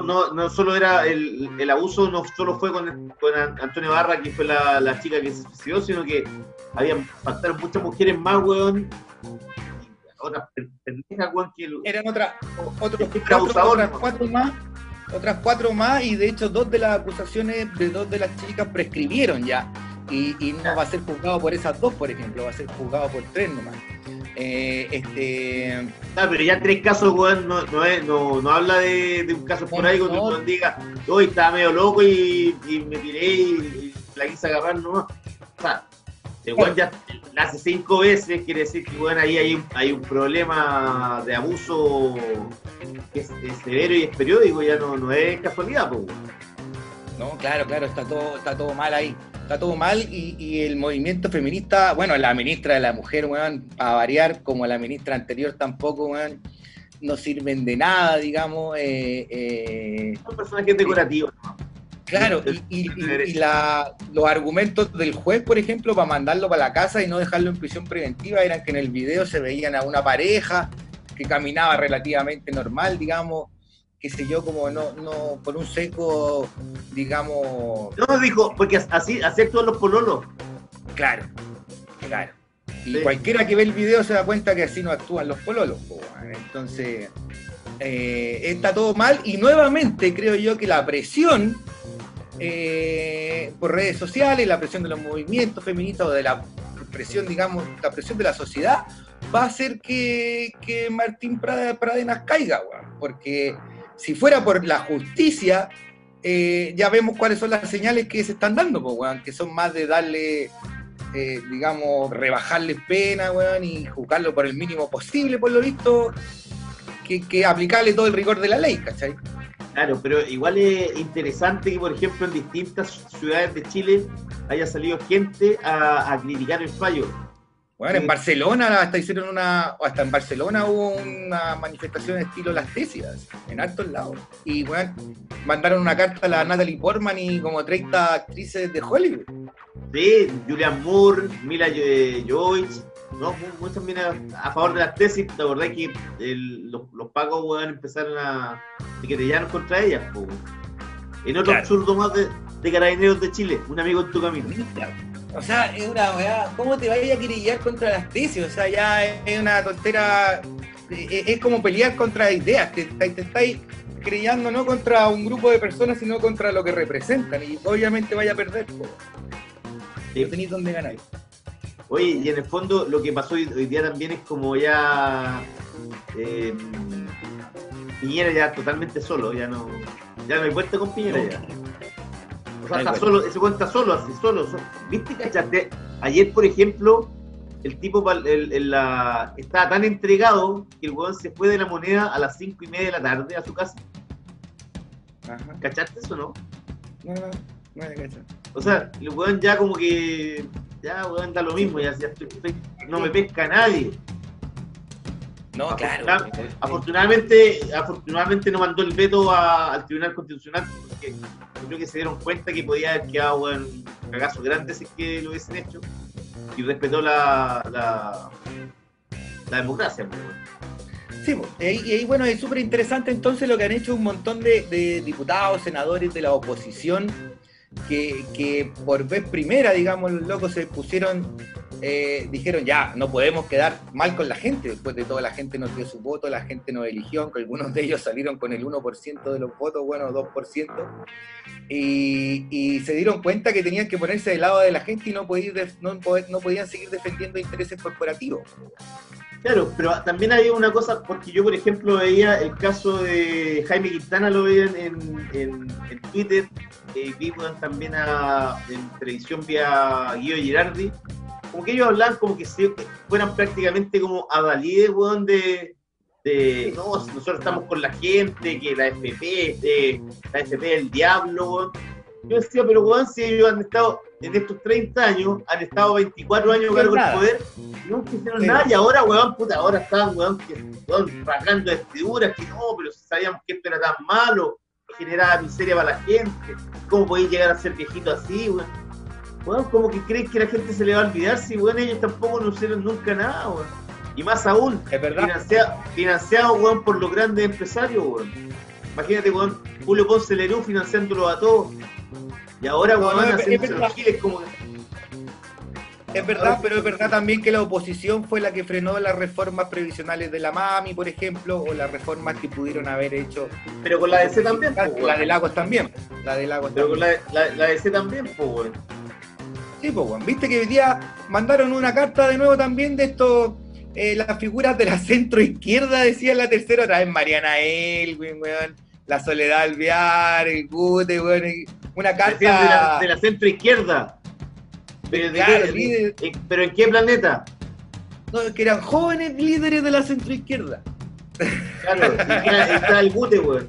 No, no, no solo era el, el abuso, no solo fue con, con An- Antonio Barra, que fue la, la chica que se suicidó, sino que habían faltaron muchas mujeres más, weón. Otras pendejas, weón, que eran otras otros otras cuatro más otras cuatro más y de hecho dos de las acusaciones de dos de las chicas prescribieron ya y, y no va a ser juzgado por esas dos por ejemplo va a ser juzgado por tres nomás Eh, este Ah, pero ya tres casos, weón, no, no, es- no, no habla de, de un caso por ahí No. uno diga, hoy estaba medio loco y, y me tiré y, y la quise agarrar, no. O sea, el weón ya la hace cinco veces, quiere decir que weón, ahí hay un, hay un problema de abuso que es, es severo y es periódico, ya no, no es casualidad, pues, weón. no claro claro está todo está todo mal ahí está todo mal y, y el movimiento feminista bueno la ministra de la mujer weón a variar como la ministra anterior tampoco weón no sirven de nada digamos eh, eh, Son personajes decorativos. ¿no? Claro, y, y- y- y la- los argumentos del juez, por ejemplo, para mandarlo para la casa y no dejarlo en prisión preventiva eran que en el video se veían a una pareja que caminaba relativamente normal, digamos, qué sé yo, como no, no por un seco, digamos, No, dijo, porque así, actúan los pololos. claro, claro. Y Sí. cualquiera que ve el video se da cuenta que así no actúan los pololos. Entonces, eh, está todo mal y nuevamente creo yo que la presión eh, por redes sociales, la presión de los movimientos feministas o de la presión, digamos, la presión de la sociedad va a hacer que, que Martín Pradenas caiga, weón. Porque si fuera por la justicia, eh, ya vemos cuáles son las señales que se están dando, pues, weón, que son más de darle, eh, digamos, rebajarles pena, weón, y juzgarlo por el mínimo posible, por lo visto, que, aplicarle todo el rigor de la ley, ¿cachai? Claro, pero igual es interesante que, por ejemplo, en distintas ciudades de Chile haya salido gente a criticar el fallo. Bueno, en. Barcelona hasta hicieron una, hasta en Barcelona hubo una manifestación estilo las tesis, en altos lados. Y bueno, mandaron una carta a la Natalie Portman y como 30 actrices de Hollywood. Sí, Julian Moore, Mila eh, Jovovich, ¿no? Mu- muchos miran a favor de las tesis. ¿Te acordás que el- los, los pagos weón, empezaron a querellar contra ellas? po? En otro Claro. absurdo más de, de carabineros de Chile, un amigo en tu camino. O sea, es una weá, ¿cómo te vayas a querellar contra las tesis? O sea, ya es una tontera, es, es como pelear contra ideas, te, te, te estáis querellando no contra un grupo de personas, sino contra lo que representan, y obviamente vaya a perder. Sí. no tenéis dónde ganar. Oye, y en el fondo lo que pasó hoy, hoy día también es como ya. Eh, Piñera ya totalmente solo, ya no. Ya no hay vuelta con Piñera ya. O sea, está solo, ese está solo, así solo. so- ¿Viste, cachate? Ayer, por ejemplo, el tipo el- el- la- estaba tan entregado que el weón se fue de la moneda a las cinco y media de la tarde a su casa. Ajá. ¿Cachaste eso, no? No, no, no me cacho. O sea, el weón ya como que. Ya, weón, da lo mismo, ya, ya estoy- estoy- no me pesca nadie. No, claro. Afortuna- Afortunadamente, afortunadamente no mandó el veto a- al Tribunal Constitucional porque yo creo que se dieron cuenta que podía haber quedado weón, un cagazo grande si es que lo hubiesen hecho y respetó la, la, la democracia. pues, weón. Sí, po. y ahí, y bueno, es súper interesante entonces lo que han hecho un montón de, de diputados, senadores de la oposición, que, que por vez primera, digamos, los locos se pusieron, eh, dijeron ya, no podemos quedar mal con la gente, después de toda la gente nos dio su voto, la gente nos eligió, aunque algunos de ellos salieron con el 1% de los votos, bueno, 2%, y, y se dieron cuenta que tenían que ponerse del lado de la gente y no, podían, no, podían seguir defendiendo intereses corporativos. Claro, pero también había una cosa, porque yo por ejemplo veía el caso de Jaime Quintana, lo veía en, Twitter, eh, vi también a, en televisión vía Guido Girardi, como que ellos hablaban como que si fueran prácticamente como adalides, weón, de, de, no, si nosotros estamos con la gente, que la FP, eh, la FP es el diablo, weón. Yo decía, pero weón, si ellos han estado, en estos 30 años, han estado 24 años cargo del poder, nunca hicieron nada, y ahora, weón, puta, ahora están, weón, que, weón, rasgando vestiduras, que no, pero si sabíamos que esto era tan malo, que generaba miseria para la gente, ¿cómo podéis llegar a ser viejito así, weón? Weón, como que creen que la gente se le va a olvidar si, weón, ellos tampoco no hicieron nunca nada. Y más aún, Es verdad. financiado, financiado por los grandes empresarios, weón. Imagínate, weón, Julio Ponce Lerú financiándolo a todos. Y ahora, No, weón, no, es- es los giles como Es verdad, pero es verdad también que la oposición fue la que frenó las reformas previsionales de la MAMI, por ejemplo, o las reformas que pudieron haber hecho. Pero con la DC también, po, La weón. de Lagos también. La de Lagos Pero con también. la, la, la DC también, pues, weón. Sí, pues. Viste que hoy día mandaron una carta de nuevo también de estos, eh, las figuras de la centro izquierda, decía la tercera, otra vez Mariana Elwin, weón. La Soledad Alvear, el Gute, weón. Una Decían de la, carta. de la centro izquierda. Pero, ¿de Claro, qué- líder. eh, ¿Pero en qué planeta? no, que eran jóvenes líderes de la centro izquierda. Claro, está, está el Gute, weón.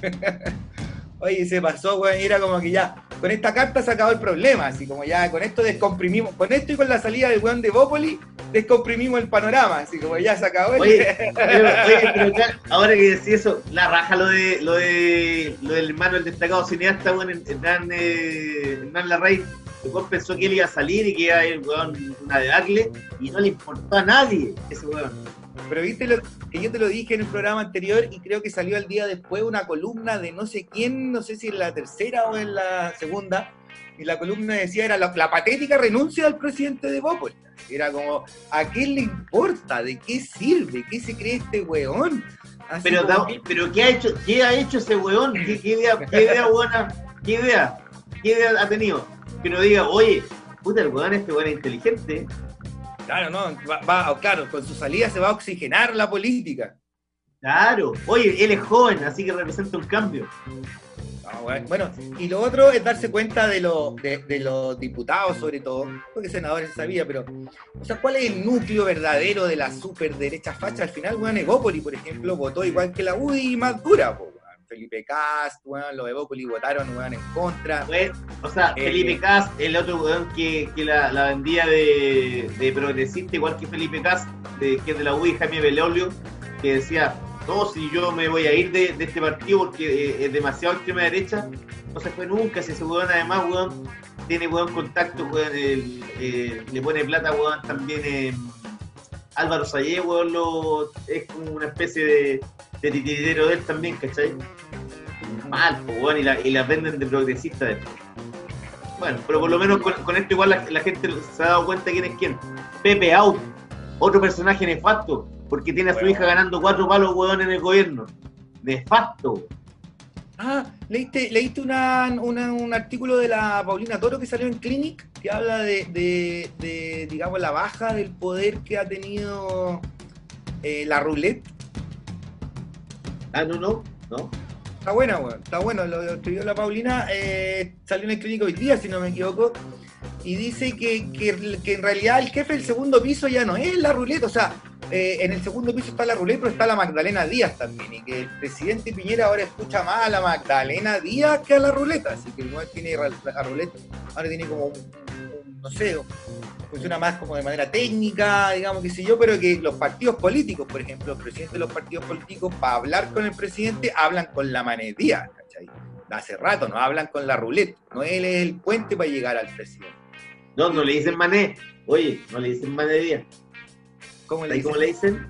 Oye, se pasó, weón, y era como que ya, con esta carta se acabó el problema, así como ya con esto descomprimimos, con esto y con la salida del weón de Bópoli, descomprimimos el panorama, así como ya se acabó el... Oye, pero, oye, pero ya, ahora que decís eso, la raja lo de lo de lo del hermano del destacado cineasta, weón, Hernán, eh, Hernán Larraín, weón pensó que él iba a salir y que iba a ir, weón, una debacle, y no le importó a nadie ese weón. Pero viste lo que yo te lo dije en el programa anterior y creo que salió al día después una columna de no sé quién, no sé si en la tercera o en la segunda, y la columna decía era la, la patética renuncia del presidente de Bópoli. Era como, ¿a qué le importa? ¿De qué sirve? ¿Qué se cree este weón? Así Pero, como pero ¿qué ha hecho, qué ha hecho ese weón? ¿Qué, qué idea, qué idea buena, qué idea, qué idea ha tenido? Que no diga, oye, puta, el weón este weón es inteligente, Claro, no, va, va- claro, con su salida se va a oxigenar la política. Claro. Oye, él es joven, así que representa un cambio. Ah, bueno. Bueno, y lo otro es darse cuenta de, lo- de, de los diputados, sobre todo, porque senadores se sabía, pero, o sea, ¿cuál es el núcleo verdadero de la superderecha facha? Al final, weón, Evópoli, por ejemplo, votó igual que la UDI y más dura, po. Felipe Cast, weón, los Evópoli votaron, weón, en contra. Pues, o sea, Eh, Felipe Cas, el otro weón que, que la, la vendía de, de progresista, igual que Felipe Cas, de, que es de la UI, Jaime Belolio, que decía, no, si yo me voy a ir de, de este partido porque eh, es demasiado extrema derecha, no se fue nunca, si ese weón además, weón, tiene weón contacto, weón, el- eh, le pone plata, weón, también eh, Álvaro Sayé, weón, lo, es como una especie de, de titiritero de él también, ¿cachai? Mal, pues, weón, y la, venden de progresista después. Bueno, pero por lo menos con, con esto igual la, la gente se ha dado cuenta quién es quién. Pepe Out, otro personaje nefasto, porque tiene a su hija ganando cuatro palos, weón, en el gobierno. Nefasto. Ah, ¿leíste, leíste una- una- un artículo de la Paulina Toro que salió en Clinic que habla de, de- de, digamos, la baja del poder que ha tenido eh, la roulette? Ah, no, no, no. Está buena, weón. Está bueno. Lo escribió la Paulina. eh, salió en el clínico hoy día, si no me equivoco. Y dice que, que- que en realidad el jefe del segundo piso ya no es la ruleta. O sea, eh, en el segundo piso está la ruleta, pero está la Magdalena Díaz también. Y que el presidente Piñera ahora escucha más a la Magdalena Díaz que a la ruleta. Así que no tiene la ruleta. Ahora tiene como un, no sé, funciona más como de manera técnica, digamos, qué sé yo, pero que los partidos políticos, por ejemplo, los presidentes de los partidos políticos, para hablar con el presidente, hablan con la manetía, ¿cachai? Hace rato, no hablan con la ruleta, no él es el puente para llegar al presidente. No, no le dicen mané. Oye, no le dicen mané Díaz. ¿Cómo le ¿Y cómo le dicen?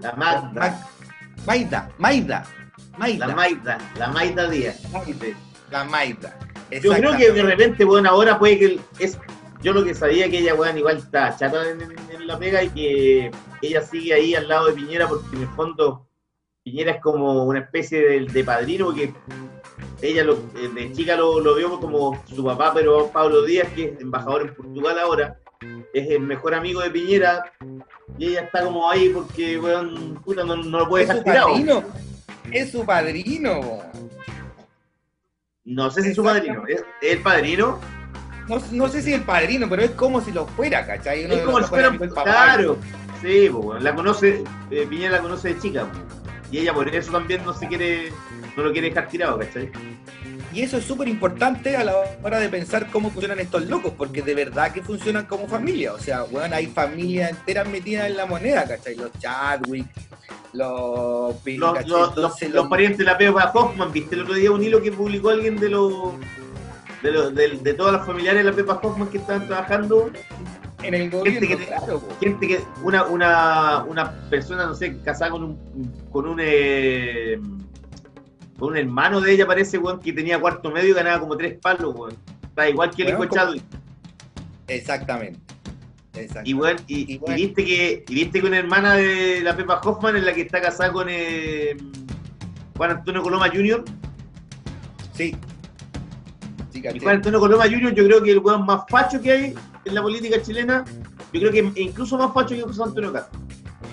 La Magda. Ma- Maida, Maida, Maida, La Maida. La Maida Díaz. la Maida. Yo creo que de repente, bueno, ahora puede que es. Yo lo que sabía que ella, weón, igual está chata en, la pega y que ella sigue ahí al lado de Piñera porque en el fondo Piñera es como una especie de, de padrino porque ella lo- eh, de chica lo, lo vio como su papá, pero Pablo Díaz, que es embajador en Portugal ahora, es el mejor amigo de Piñera y ella está como ahí porque, weón, puta, no, no lo puede es dejar tirado. padrino. Es su padrino. No sé si es su padrino. ¿Es, es el padrino? No, no sé si el padrino, pero es como si lo fuera, ¿cachai? Uno Es como si fuera, papá. claro, sí, weón, la conoce, eh, Piñera la conoce de chica, y ella por eso también no se quiere, no lo quiere dejar tirado, ¿cachai? Y eso es súper importante a la hora de pensar cómo funcionan estos locos, porque de verdad que funcionan como familia. O sea, bueno, hay familias enteras metidas en la moneda, ¿cachai? Los Chadwick, los... Los, los, los, Entonces, los parientes de la Pepa Hoffman, ¿viste el otro día un hilo que publicó alguien de los de, los, de, de todas las familiares de la Pepa Hoffman que estaban trabajando? en el gobierno, gente que- claro. Gente que, una, una, una persona, no sé, casada con un, con un, eh, con un hermano de ella, parece, weón, que tenía cuarto medio y ganaba como tres palos, weón. Está igual que el hijo como- Chadwick. Exactamente. Exactamente. Y, weón, y, Y y bueno. viste que, y viste que una hermana de la Pepa Hoffman es la que está casada con eh, Juan Antonio Coloma Jr. Sí. Sí, Y. Juan Antonio Coloma Jr. yo creo que el weón más facho que hay en la política chilena, yo creo que incluso más facho que José Antonio Castro.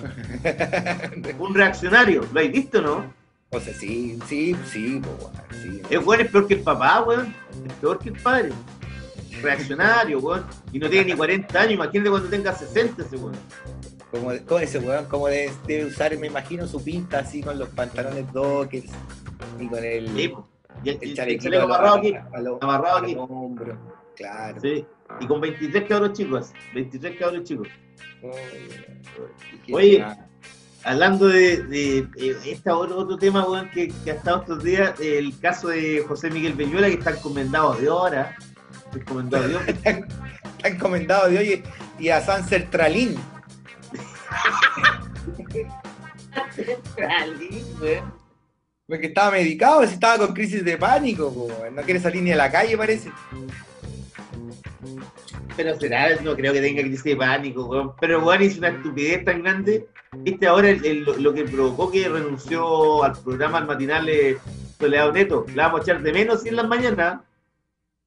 Un reaccionario, ¿lo habéis visto no? O sea, sí, sí, sí, po, weón, sí. Es weón, es peor que el papá, weón. Es peor que el padre. Reaccionario, weón. Y no tiene ni 40 años, imagínate cuando tenga 60 ese weón. Como, como ese weón, como debe, debe usar, me imagino, su pinta así con los pantalones dockers y con el, Sí, y el, el el chalequito amarrado aquí. lo- amarrado aquí. hombros. Claro. Sí. Y con 23 cabros chicos, 23 cabros chicos. Oye, Oye, Hablando de, de, de este otro, otro tema, weón, que, que ha estado estos días, el caso de José Miguel Peñuela, que está encomendado de hora. Encomendado de hora. Está encomendado de hoy y a San Sertralín. Porque estaba medicado, estaba con crisis de pánico, po, no quiere salir ni a la calle, parece. Pero será, no creo que tenga crisis de pánico, weón. Pero weón hizo una estupidez tan grande. Viste ahora el- el- lo, lo que provocó que renunció al programa al matinal de Soledad Neto. La vamos a echar de menos si en las mañanas.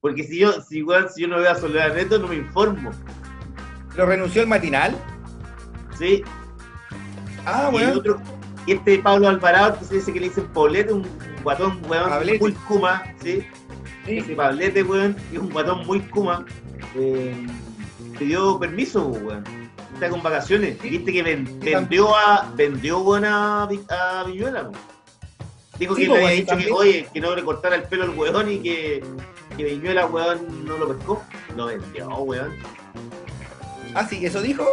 Porque si yo, si, weón, si yo no veo a Soledad Neto, no me informo. ¿Pero renunció el matinal? Sí. Ah, Y, bueno. otro, y este Pablo Alvarado, que se dice que le dicen Paulete, un guatón, weón, Pablete. muy kuma, ¿sí? Sí. Ese Pablete, weón, que es un guatón muy kuma, eh, pidió permiso, weón. Está con vacaciones. Sí. Viste que ven- vendió a vendió a, Vi- a Viñuela, weón. Dijo Sí, que pues, le había dicho que, oye, que no le cortara el pelo al weón y que, que Viñuela, weón, no lo pescó. Lo vendió, weón. Ah, sí, eso dijo.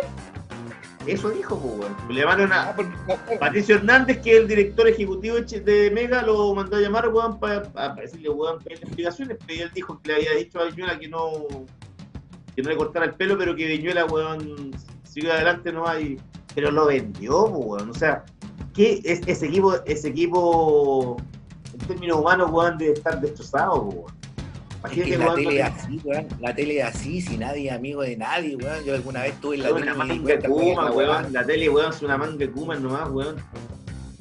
Eso dijo, pues, weón. Le llamaron a, Ah, porque, Patricio Hernández, que es el director ejecutivo de Mega, lo mandó a llamar, weón, para decirle, weón, pedirle explicaciones, pero él dijo que le había dicho a Viñuela que no, que no le cortara el pelo, pero que Viñuela, weón, siguió adelante no hay. Pero lo vendió, weón. O sea, ¿qué es ese equipo, ese equipo, en términos humanos, weón, debe estar destrozado, weón. Es que la tele es así, weón. La tele es así, si nadie es amigo de nadie, weón. Yo alguna vez estuve en la tele una manga kuma, la weón. weá. La tele, weón, es una manga kuma nomás, weón.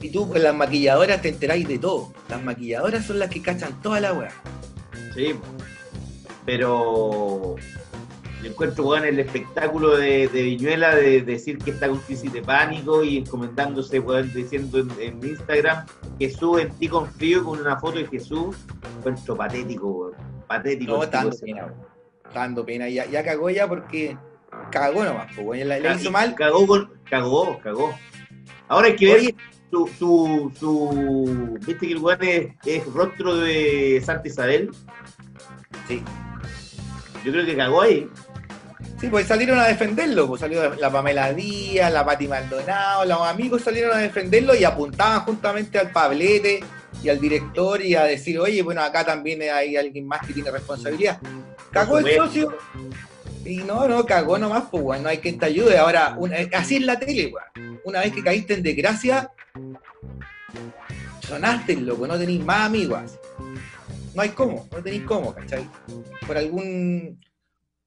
Y tú con las maquilladoras te enteráis de todo. Las maquilladoras son las que cachan toda la weá. Sí, pero yo encuentro weón, el espectáculo de, de Viñuela de, decir que está con crisis de pánico y encomendándose, diciendo en, en Instagram Jesús en ti confío con una foto de Jesús. Encuentro patético, weón. Patético. No, dando pena, dando pena. Ya, ya cagó ya porque cagó nomás, pues, hizo Y mal. Cagó, con, cagó, cagó. Ahora hay que ver Oye, su, su, su. Viste que el weón es, es rostro de Santa Isabel. sí. Yo creo que cagó ahí. Sí, pues salieron a defenderlo, pues salió la Pamela Díaz, la Pati Maldonado, los amigos salieron a defenderlo y apuntaban justamente al Pablete y al director y a decir, oye, bueno, acá también hay alguien más que tiene responsabilidad. Cagó el socio y no, no, cagó nomás, pues, weón, no hay quien te ayude. Ahora, una- así es la tele, weón. Una vez que caíste en desgracia, sonaste, loco, no tenéis más amigos. No hay cómo, no tenéis cómo, ¿cachai? Por algún...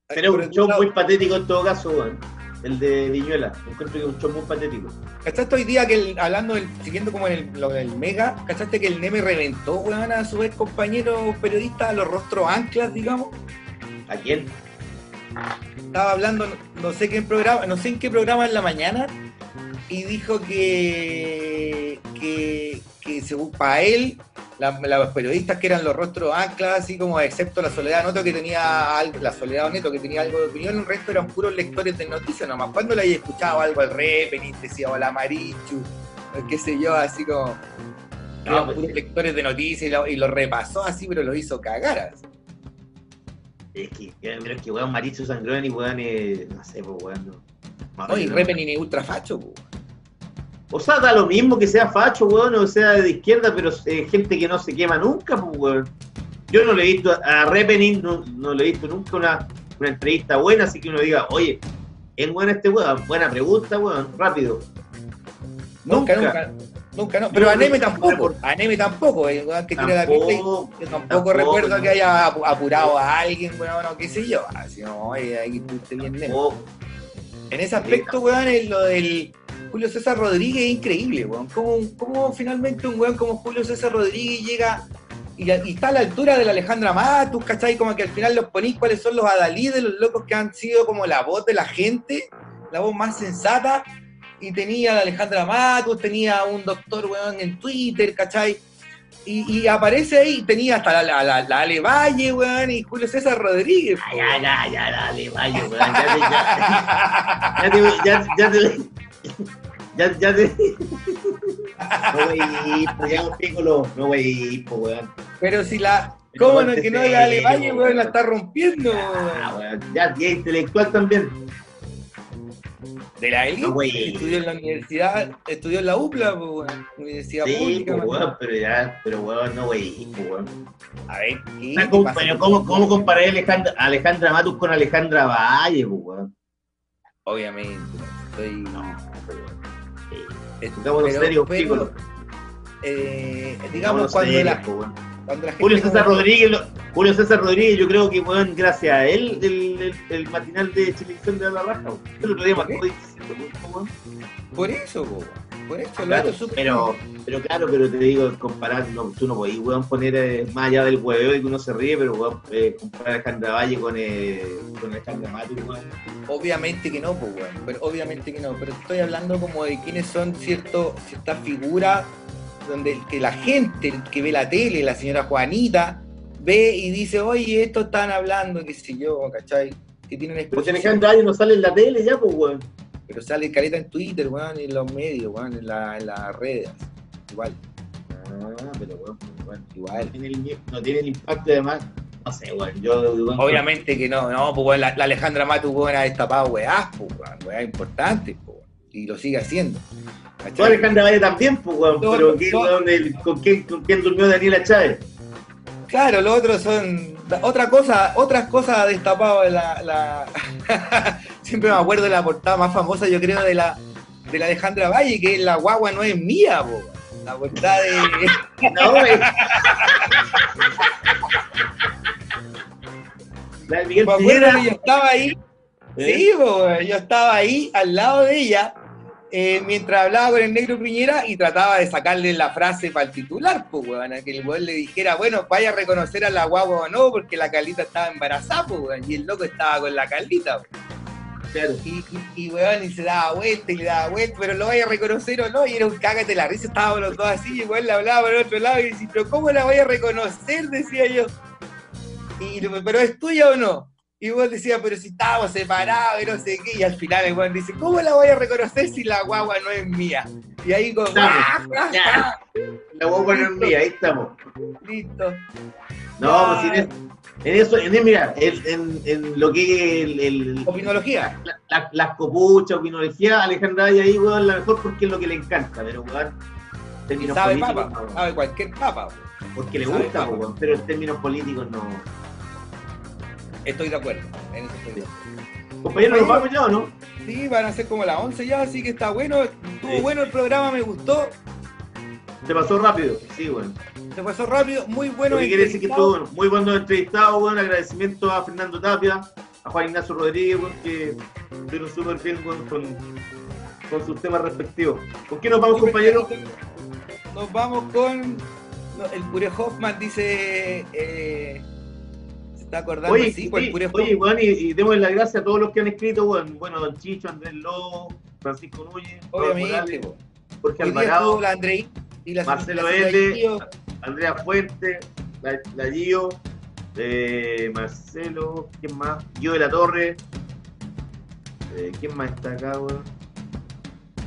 Por un show lado- muy patético en todo caso, weón. El de Viñuela. Encuentro que es un show muy patético. ¿Cachaste hoy día que el- hablando, del, siguiendo como en el, lo del Mega, ¿cachaste que el Neme reventó, weón, a su ex compañero periodista, a los rostros anclas, digamos? ¿A quién? Estaba hablando, no, no sé qué programa, no sé en qué programa en la mañana, y dijo que, que, que según para él, la- los periodistas que eran los rostros anclas, así como excepto la Soledad Neto que tenía algo, la Soledad Neto que tenía algo de opinión, el resto eran puros lectores de noticias nomás. Cuando le haya escuchado algo al Repening, decía hola Marichu, qué sé yo, así como No, eran pues, puros lectores de noticias y lo, y lo repasó así, pero lo hizo cagar. así. Es que, pero es que, weón, Marichu Sangrón y weón, eh, no sé, pues, weón. No. Más No, y bien, Repening es ultra facho, po. O sea, da lo mismo que sea facho, weón, o sea de izquierda, pero eh, gente que no se quema nunca, pues, weón. Yo no le he visto a Repening, no, no le he visto nunca una, una entrevista buena, así que uno diga, oye, ¿es bueno este weón? Buena pregunta, weón, rápido. Nunca, Nunca. nunca. Nunca, no. Pero a Neme nunca. tampoco. A Neme tampoco. El weón que tira la pista y Tampoco, yo tampoco, tampoco, recuerdo no. que haya apu- apurado a alguien, weón, o qué sé yo. Así, no, oye, ahí bien. En ese aspecto, weón, lo del Julio César Rodríguez es increíble, weón. ¿Cómo, finalmente un weón como Julio César Rodríguez llega y, está a la altura de la Alejandra Matus, ¿cachai? Como que al final los ponís cuáles son los adalí de los locos que han sido como la voz de la gente, la voz más sensata. Y tenía la Alejandra Matus, tenía un doctor, weón, en Twitter, ¿cachai? Y, y aparece ahí, tenía hasta la, la, la- la Ale Valle, weón, y Julio César Rodríguez. Ya, ya, ya, ya, dale, vaya, weón, ya te, ya, ya te, ya te, ya, ya te, no, wey, pues ya un no, wey, pues, weón. Pero si la. ¿Cómo no que no la Ale Valle, weón, la está rompiendo? Ah, weón? ya, y intelectual también. De la élite, No, güey. estudió en la universidad, estudió en la UPLA, pues, universidad Sí, pública. pues, pero ya, pero weón, no, wey, pues, weón. A ver, ¿cómo- ¿cómo, cómo comparar a Alejandra, a Alejandra Matus con Alejandra Valle, pues, weón? Obviamente, estoy. No, pues. Sí. pero- pero, pícolo. eh, digamos, cuando serios, la, Julio César como- Rodríguez, lo- Julio César Rodríguez, yo creo que, weón, gracias a él, el, el, el matinal de Televisión de la Raja. El otro día ¿Por marcó qué? 17 puntos, weón. Por eso, po. Por eso, Claro, pero, pero claro, pero te digo, comparar, no, tú no podés, weón, poner eh, más allá del hueveo y que uno se ríe, pero weón, eh, comparar a Alejandra Valle con, eh, con Alejandra Mati, weón. Obviamente que no, pues, weón. Pero obviamente que no. Pero estoy hablando como de quiénes son cierto, ciertas figuras donde que la gente que ve la tele, la señora Juanita, ve y dice, oye, esto están hablando, qué sé yo, ¿cachai? Que tienen Pero si exposición. Alejandra Valle no sale en la tele ya, pues, weón. Pero sale caleta en Twitter, weón, en los medios, weón, en, la- en las redes. Igual, Ah, pero weón, weón, igual. no tiene, el, no tiene el impacto además, no sé, weón, yo, weón, Obviamente que no, no, pues weón, la, la Alejandra Matu, weón, ha destapado weás, pues, weón, weá importantes, pues, weón, y lo sigue haciendo. Yo Alejandra Valle también, pues, weón, No, pero no, ¿qué, no. con, quién, ¿con quién durmió Daniela Chávez? Claro, lo otro son otra cosa, otras cosas ha destapado la, la- siempre me acuerdo de la portada más famosa, yo creo, de la de la Alejandra Valle, que es la guagua no es mía, po. La portada de No, eh. La de Miguel me acuerdo Piñera. que yo estaba ahí, ¿eh? sí, po, yo estaba ahí al lado de ella. Eh, mientras hablaba con el negro Piñera y trataba de sacarle la frase para el titular, pues, weón, a que el weón le dijera, bueno, vaya a reconocer a la guagua o no, porque la Carlita estaba embarazada, pues, weón, y el loco estaba con la Carlita, po. Claro. Y, y, y, weón, se daba vuelta y le daba vuelta, pero lo vaya a reconocer o no, y era un cágate la risa, estábamos los dos así, y igual le hablaba por el otro lado, y decía, pero ¿cómo la voy a reconocer? decía yo. Y, pero es tuya o no? Y vos decías, pero si estábamos separados y no sé qué, y al final el weón dice, ¿cómo la voy a reconocer si la guagua no es mía? Y ahí como. ¡ah, ah, Ya. La voy a poner en mía, ahí estamos. ah! listo. No, pues en, es- en eso, en, mira, en, en, lo que el, el- Opinología. la- la- las copuchas, opinología, Alejandra Valle ahí, weón, la mejor porque es lo que le encanta, pero weón, Y sabe políticos, papa, no, sabe cualquier papa. weón. porque le sabe gusta, papa. weón, pero en términos políticos no. Estoy de acuerdo. En eso estoy de acuerdo. Compañero, ¿nos vamos ya o no? Sí, van a ser como las 11 ya, así que está bueno. Estuvo Sí. bueno el programa, me gustó. Se pasó rápido, sí, weón. Se pasó rápido, muy bueno. Que quiere decir que entrevistado. estuvo muy buenos entrevistados, weón. Agradecimiento a Fernando Tapia, a Juan Ignacio Rodríguez, que estuvieron súper bien weón, con, con sus temas respectivos. ¿Con quién nos vamos, compañero? Nos vamos con. no, el Pure Hoffman dice. eh, Oye, sí, pues oye, weón, y, y démosle las gracias a todos los que han escrito, weón. Bueno, Don Chicho, Andrés Lobo, Francisco Núñez, Obviamente. Morales, po. Jorge Hoy Alvarado, la Andrei y la Marcelo L. Andrea Fuente, la, la Gio, eh, Marcelo, ¿quién más? Gio de la Torre. Eh, ¿Quién más está acá, weón?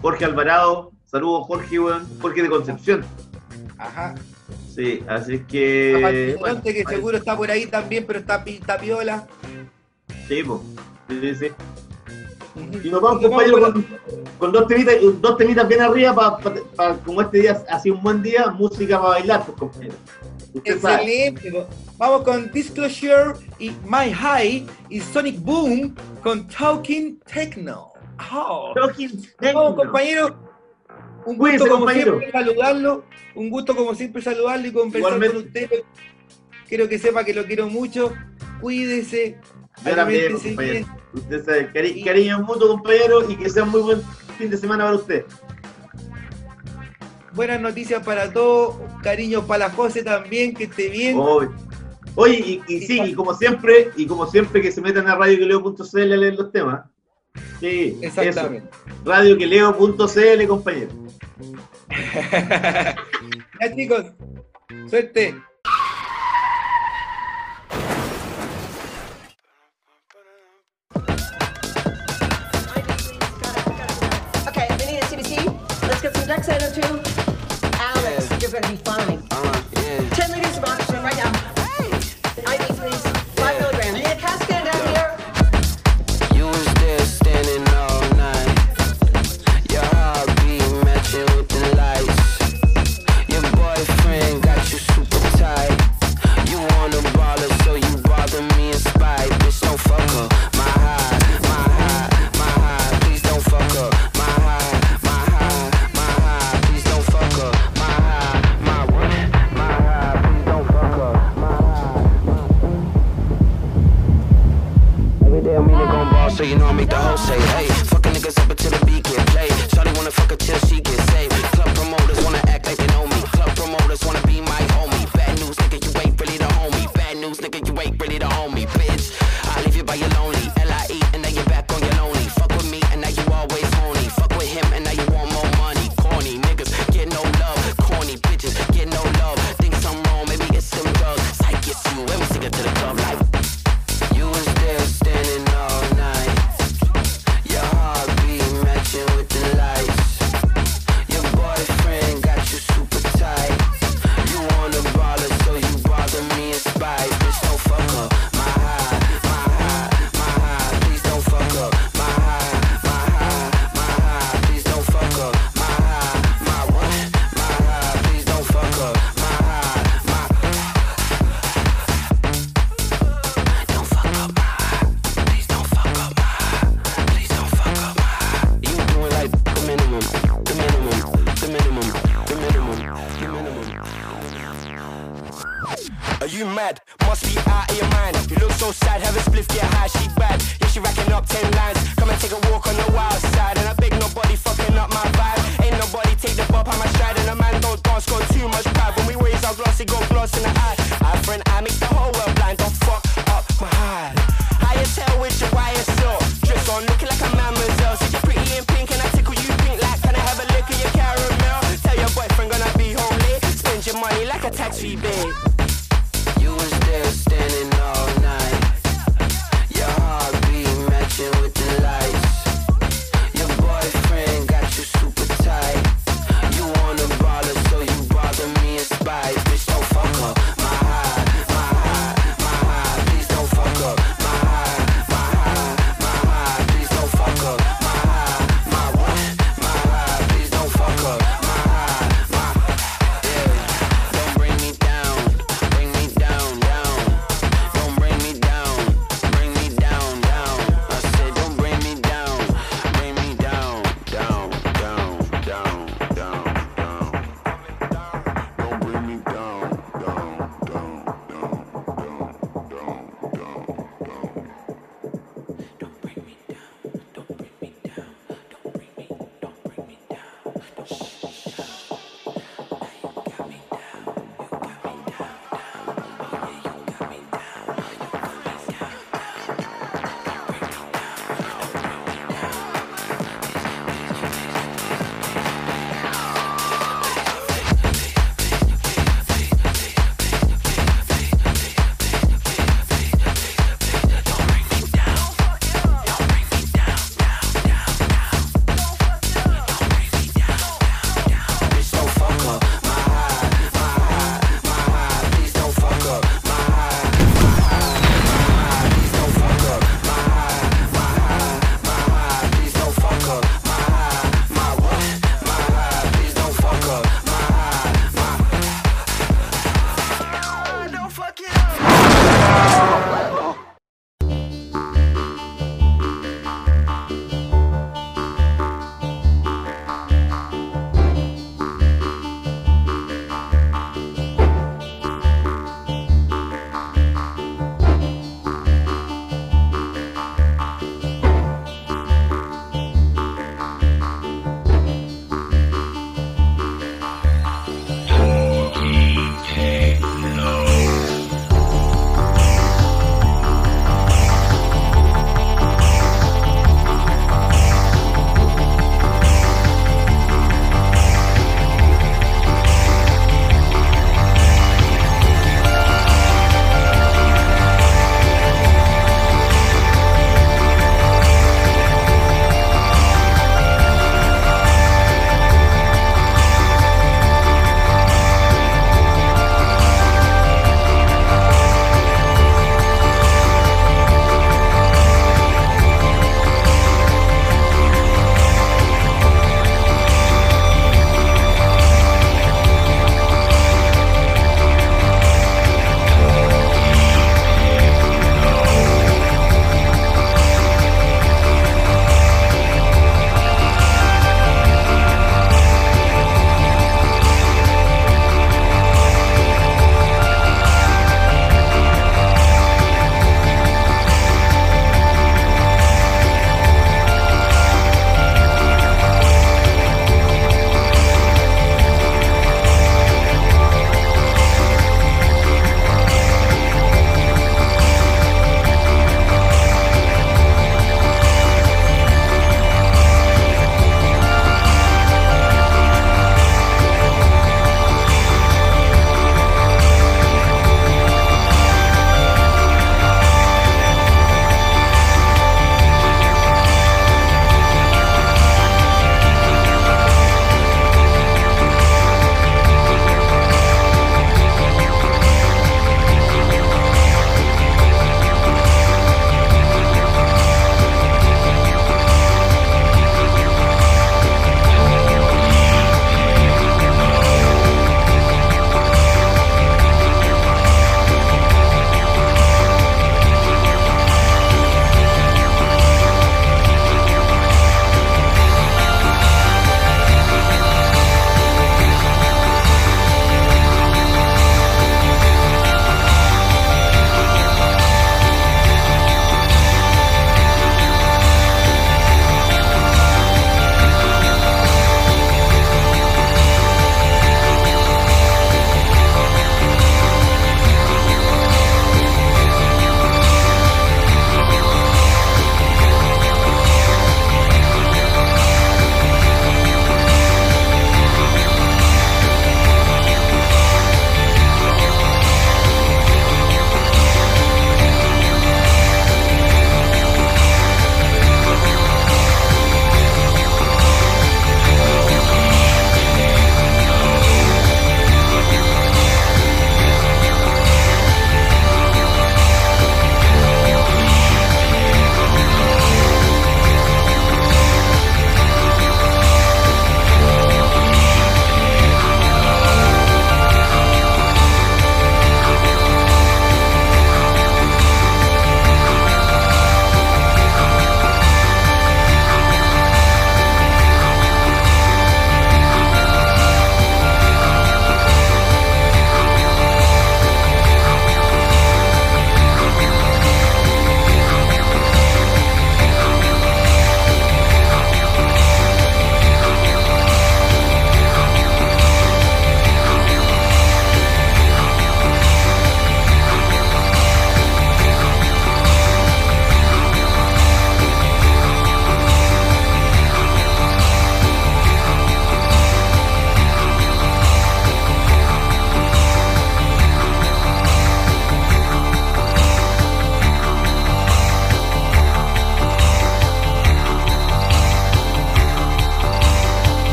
Jorge Alvarado. Saludos, Jorge, weón. Jorge de Concepción. Ajá. Sí, así que. Bueno, Delonte, que seguro está por ahí también, pero está, está piola. Sí, po. Sí, sí. Y nos vamos, compañero, con- con, dos, temitas, dos temitas bien arriba para, como este día ha sido un buen día, música para bailar, pues, compañero. Sabe. Excelente. po. Vamos con Disclosure y My High y Sonic Boom con Talking Techno. Oh. Talking Vamos, Techno. compañero. Un Cuídense, gusto como compañero. siempre saludarlo. Un gusto como siempre saludarlo y conversar Igualmente. con usted. Quiero que sepa que lo quiero mucho. Cuídese. Yo también, aliméntese compañero. Usted sabe, cari- cariño mutuo, compañero, y que sea un muy buen fin de semana para usted. Buenas noticias para todos. Cariño para la José también, que esté bien. Oye, Oye, y, y sí, y como siempre, y como siempre que se metan a radioqueleo.cl a leer los temas. Sí, Exactamente. Radioqueleo.cl, compañero. Ya chicos, suerte.